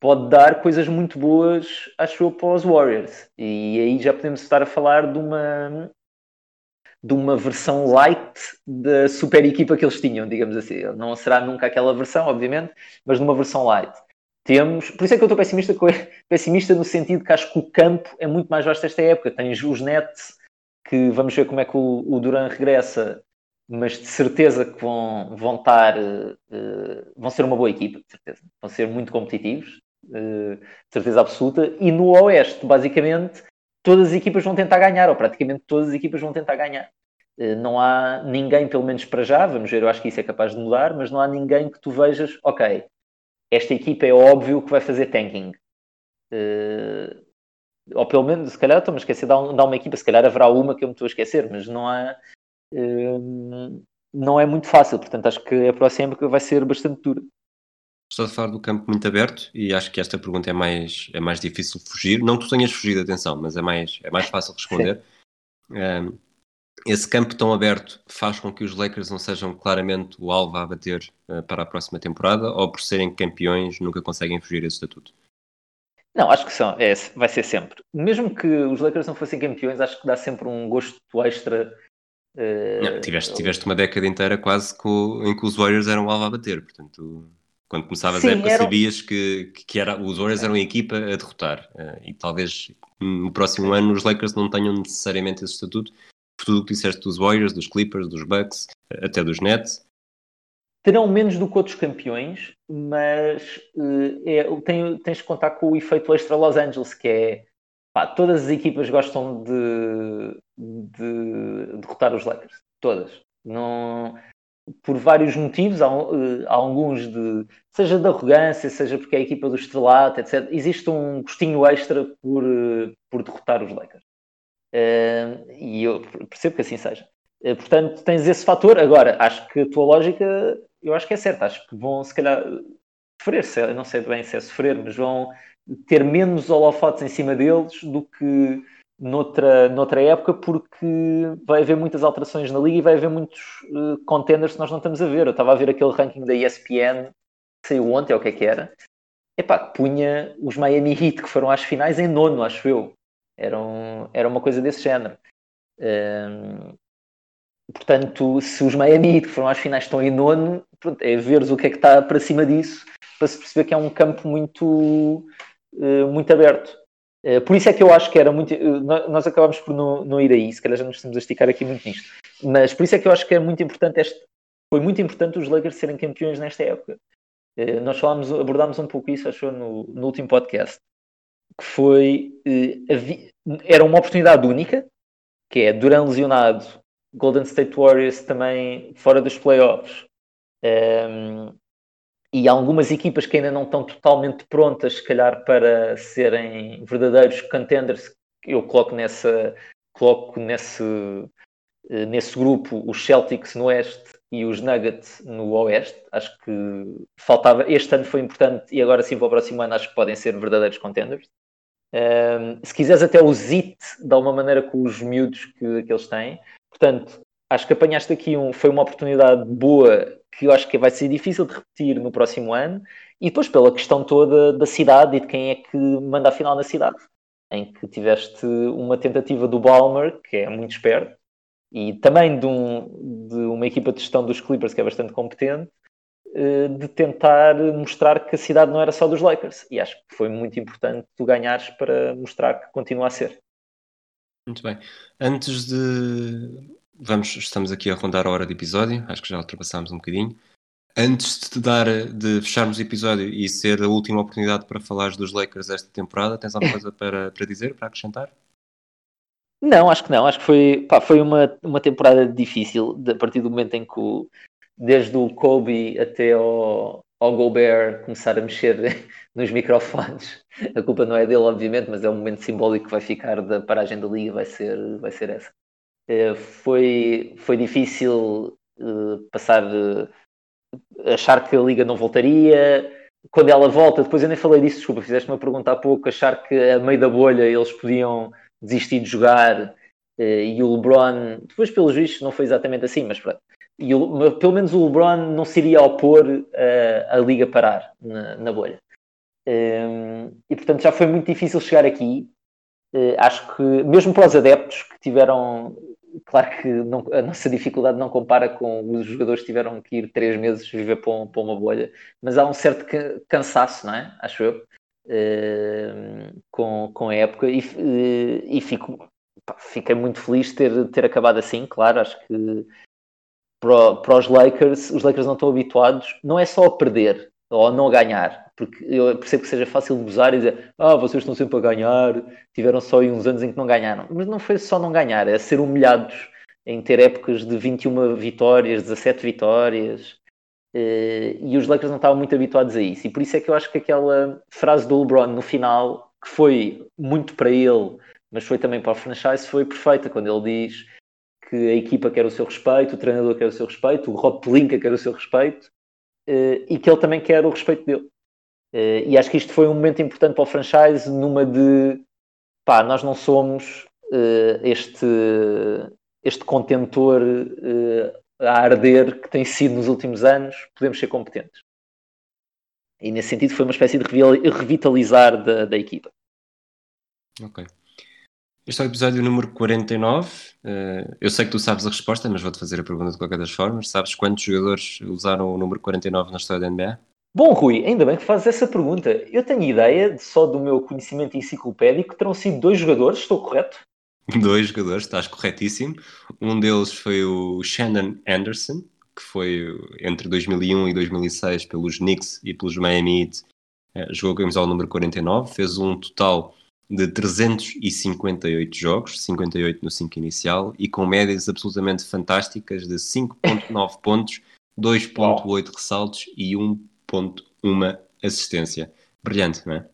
pode dar coisas muito boas, acho eu, para os Warriors. E aí já podemos estar a falar de uma de uma versão light da super equipa que eles tinham, digamos assim. Não será nunca aquela versão, obviamente, mas numa versão light. Temos, por isso é que eu estou pessimista, pessimista no sentido que acho que o campo é muito mais vasto esta época. Tens os Nets, que vamos ver como é que o, o Duran regressa, mas de certeza que vão, vão estar, uh, vão ser uma boa equipa, de certeza. Vão ser muito competitivos, uh, de certeza absoluta. E no Oeste, basicamente, todas as equipas vão tentar ganhar, ou praticamente todas as equipas vão tentar ganhar. Eh, não há ninguém, pelo menos para já, vamos ver, eu acho que isso é capaz de mudar, mas não há ninguém que tu vejas, ok, esta equipa é óbvio que vai fazer tanking. Uh, ou pelo menos, se calhar estou-me a esquecer de uma equipa, se calhar haverá uma que eu me estou a esquecer, mas não há. Uh, não é muito fácil, portanto acho que a próxima época vai ser bastante dura. Estou a falar do campo muito aberto e acho que esta pergunta é mais, é mais difícil fugir. Não que tu tenhas fugido, atenção, mas é mais, é mais fácil responder. Um, esse campo tão aberto faz com que os Lakers não sejam claramente o alvo a bater uh, para a próxima temporada ou por serem campeões nunca conseguem fugir esse estatuto? Não, acho que são, é, vai ser sempre. Mesmo que os Lakers não fossem campeões, acho que dá sempre um gosto extra. Uh... Não, tiveste, tiveste uma década inteira quase com, em que os Warriors eram o alvo a bater, portanto quando começavas Sim, a época, eram... sabias que, que era, os Warriors eram a equipa a derrotar. Uh, e talvez no próximo ano os Lakers não tenham necessariamente esse estatuto, por tudo o que disseste dos Warriors, dos Clippers, dos Bucks, até dos Nets. Terão menos do que outros campeões, mas uh, é, tem, tens de contar com o efeito extra Los Angeles, que é pá, todas as equipas gostam de, de derrotar os Lakers. Todas. Não, por vários motivos, uh, há, alguns de, seja de arrogância, seja porque é a equipa do estrelato, etc. Existe um gostinho extra por, uh, por derrotar os Lakers. Uh, e eu percebo que assim seja. Portanto, tens esse fator. Agora, acho que a tua lógica, eu acho que é certa. Acho que vão, se calhar, sofrer. Não sei bem se é sofrer, mas vão ter menos holofotes em cima deles do que noutra, noutra época, porque vai haver muitas alterações na liga e vai haver muitos uh, contenders que nós não estamos a ver. Eu estava a ver aquele ranking da ESPN, que saiu ontem, ou o que é que era. Epá, punha os Miami Heat, que foram às finais, em nono, acho eu. Era, um, era uma coisa desse género. Um, portanto, se os Miami Heat, que foram às finais, estão em nono, pronto, é ver o que é que está para cima disso, para se perceber que é um campo muito, uh, muito aberto. Uh, por isso é que eu acho que era muito. Uh, nós acabamos por não, não ir aí, se calhar já nos estamos a esticar aqui muito nisto. Mas por isso é que eu acho que é muito importante este. Foi muito importante os Lakers serem campeões nesta época. Uh, nós falámos, abordámos um pouco isso, acho, no, no último podcast. Que foi. era uma oportunidade única, que é Duran lesionado, Golden State Warriors também fora dos playoffs. Ehm, e algumas equipas que ainda não estão totalmente prontas, se calhar, para serem verdadeiros contenders, eu coloco nessa coloco nesse, eh, nesse grupo os Celtics no Oeste e os Nuggets no Oeste. Acho que faltava. Este ano foi importante e agora sim para o próximo ano acho que podem ser verdadeiros contenders. Um, se quiseres até o ZIT, de alguma maneira com os miúdos que, que eles têm. Portanto, acho que apanhaste aqui um, foi uma oportunidade boa que eu acho que vai ser difícil de repetir no próximo ano, e depois pela questão toda da cidade e de quem é que manda a final na cidade, em que tiveste uma tentativa do Balmer, que é muito esperto, e também de, um, de uma equipa de gestão dos Clippers que é bastante competente, eh, de tentar mostrar que a cidade não era só dos Lakers. E acho que foi muito importante tu ganhares para mostrar que continua a ser. Muito bem. Antes de vamos, estamos aqui a rondar a hora de episódio, acho que já ultrapassámos um bocadinho. Antes de te dar, de fecharmos o episódio e ser a última oportunidade para falares dos Lakers esta temporada, tens alguma coisa para, para dizer, para acrescentar? Não, acho que não. Acho que foi, pá, foi uma, uma temporada difícil, de, a partir do momento em que, o, desde o Kobe até ao, ao Gobert começar a mexer nos microfones. A culpa não é dele, obviamente, mas é um momento simbólico que vai ficar da paragem da liga, vai ser, vai ser essa. Eh, foi, foi difícil uh, passar uh, achar que a liga não voltaria quando ela volta, depois eu nem falei disso, desculpa, fizeste uma pergunta há pouco, achar que a meio da bolha eles podiam desistir de jogar e o LeBron, depois pelos vistos não foi exatamente assim, mas pronto. E o, pelo menos o LeBron não se iria opor a liga parar na, na bolha. Um, e portanto já foi muito difícil chegar aqui. Uh, acho que mesmo para os adeptos que tiveram claro que não, a nossa dificuldade não compara com os jogadores que tiveram que ir três meses viver para, um, para uma bolha, mas há um certo cansaço, não é? Acho eu, uh, com, com a época e, uh, e fico, pá, fiquei muito feliz de ter, ter acabado assim, claro, acho que para, para os Lakers, os Lakers não estão habituados, não é só a perder ou a não ganhar, porque eu percebo que seja fácil gozar e dizer ah, vocês estão sempre a ganhar, tiveram só aí uns anos em que não ganharam. Mas não foi só não ganhar, é ser humilhados em ter épocas de 21 vitórias, 17 vitórias. Eh, e os Lakers não estavam muito habituados a isso. E por isso é que eu acho que aquela frase do LeBron no final, que foi muito para ele, mas foi também para o franchise, foi perfeita quando ele diz que a equipa quer o seu respeito, o treinador quer o seu respeito, o Rob Pelinka quer o seu respeito eh, e que ele também quer o respeito dele. Uh, e acho que isto foi um momento importante para o franchise, numa de pá, nós não somos uh, este, este contentor uh, a arder que tem sido nos últimos anos, podemos ser competentes. E nesse sentido foi uma espécie de revitalizar da, da equipa. Ok. Este é o episódio número 49. Uh, eu sei que tu sabes a resposta, mas vou-te fazer a pergunta de qualquer das formas. Sabes quantos jogadores usaram o número 49 na história da NBA? Bom, Rui, ainda bem que fazes essa pergunta. Eu tenho ideia, só do meu conhecimento enciclopédico, que terão sido dois jogadores, estou correto? Dois jogadores, estás corretíssimo. Um deles foi o Shannon Anderson, que foi entre 2001 e 2006 pelos Knicks e pelos Miami Heat. Eh, jogou com o número 49, fez um total de 358 jogos, 58 no 5 inicial, e com médias absolutamente fantásticas de 5.9 pontos, 2.8 ressaltos e 1 ponto uma assistência. Brilhante, não é?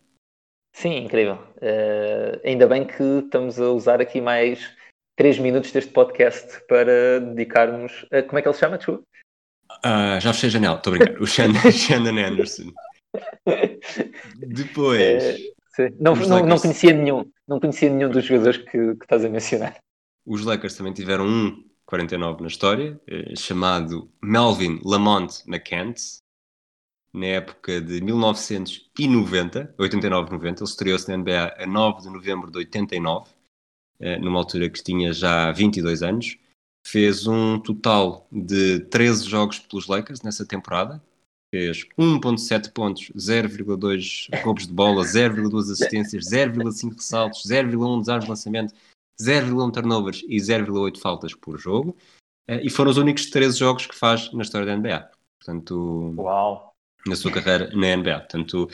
Sim, incrível. Uh, ainda bem que estamos a usar aqui mais 3 minutos deste podcast para dedicarmos. A, como é que ele se chama? Desculpa. Uh, já fechei a janela, estou a brincar. O Shannon Anderson. Depois. É, não, não, não, conhecia nenhum. Não conhecia nenhum dos jogadores que, que estás a mencionar. Os Lakers também tiveram um 49 na história, eh, chamado Melvin Lamont McCants, na época de 1990, 89-90. Ele estreou-se na NBA a 9 de novembro de 89, eh, numa altura que tinha já 22 anos. Fez um total de 13 jogos pelos Lakers nessa temporada. Fez 1.7 pontos, 0,2 roubos de bola, 0,2 assistências, 0,5 ressaltos, 0,1 desarmes de lançamento, 0,1 turnovers e 0,8 faltas por jogo. Eh, e foram os únicos 13 jogos que faz na história da NBA. Portanto, Uau. Na sua carreira na NBA. Portanto,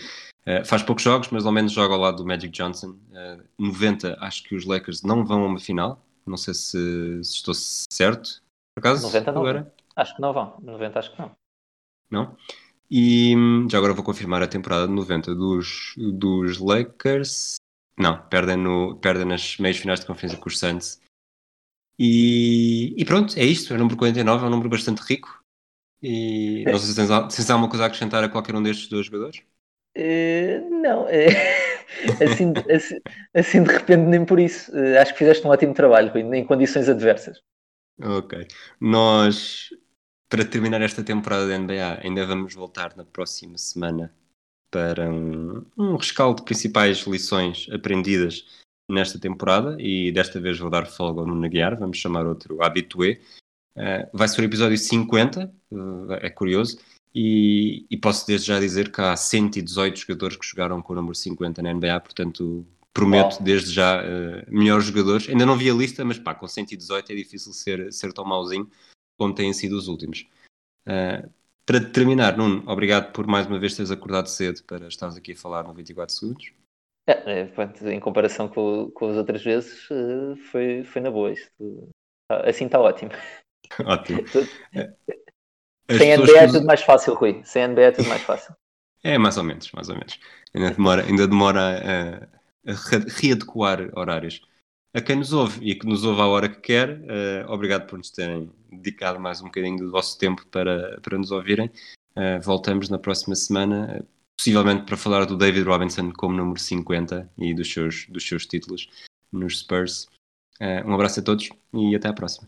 eh, faz poucos jogos, mas ao menos joga ao lado do Magic Johnson. 90, eh, acho que os Lakers não vão a uma final. Não sei se, se estou certo. Por acaso? 90 não. Agora? Acho que não vão. 90 acho que não. Não? E hum, já agora vou confirmar a temporada de 90 dos, dos Lakers. Não, perdem, no, perdem nas meias finais de conferência com os Suns. E, e, pronto, é isto. É o número 49, é um número bastante rico. E não sei se tens, se tens alguma coisa a acrescentar a qualquer um destes dois jogadores. Uh, não, é, assim, assim, assim, de repente nem por isso. Uh, acho que fizeste um ótimo trabalho, Rui, em condições adversas. Ok. Nós, para terminar esta temporada da NBA, ainda vamos voltar na próxima semana para um, um rescaldo de principais lições aprendidas nesta temporada e desta vez vou dar folga ao Nuno Guiar, vamos chamar outro habitué. Uh, vai ser o episódio 50, uh, é curioso, e, e, posso desde já dizer que há 118 jogadores que jogaram com o número 50 na NBA, portanto prometo desde já uh, melhores jogadores. Ainda não vi a lista, mas pá, com 118 é difícil ser, ser tão mauzinho como têm sido os últimos. Para terminar, Nuno, obrigado por mais uma vez teres acordado cedo para estares aqui a falar no 24 segundos. É, é, pronto, em comparação com, com as outras vezes, foi, foi na boa. Isto, assim está ótimo. Ótimo. As Sem NBA é tudo mais fácil, Rui. Sem NBA é tudo mais fácil. É, mais ou menos, mais ou menos. Ainda demora, ainda demora a, a readequar horários. A quem nos ouve e que nos ouve à hora que quer, uh, obrigado por nos terem dedicado mais um bocadinho do vosso tempo para, para nos ouvirem. Uh, voltamos na próxima semana, possivelmente para falar do David Robinson como número 50 e dos seus, dos seus títulos nos Spurs. Um abraço a todos e até à próxima.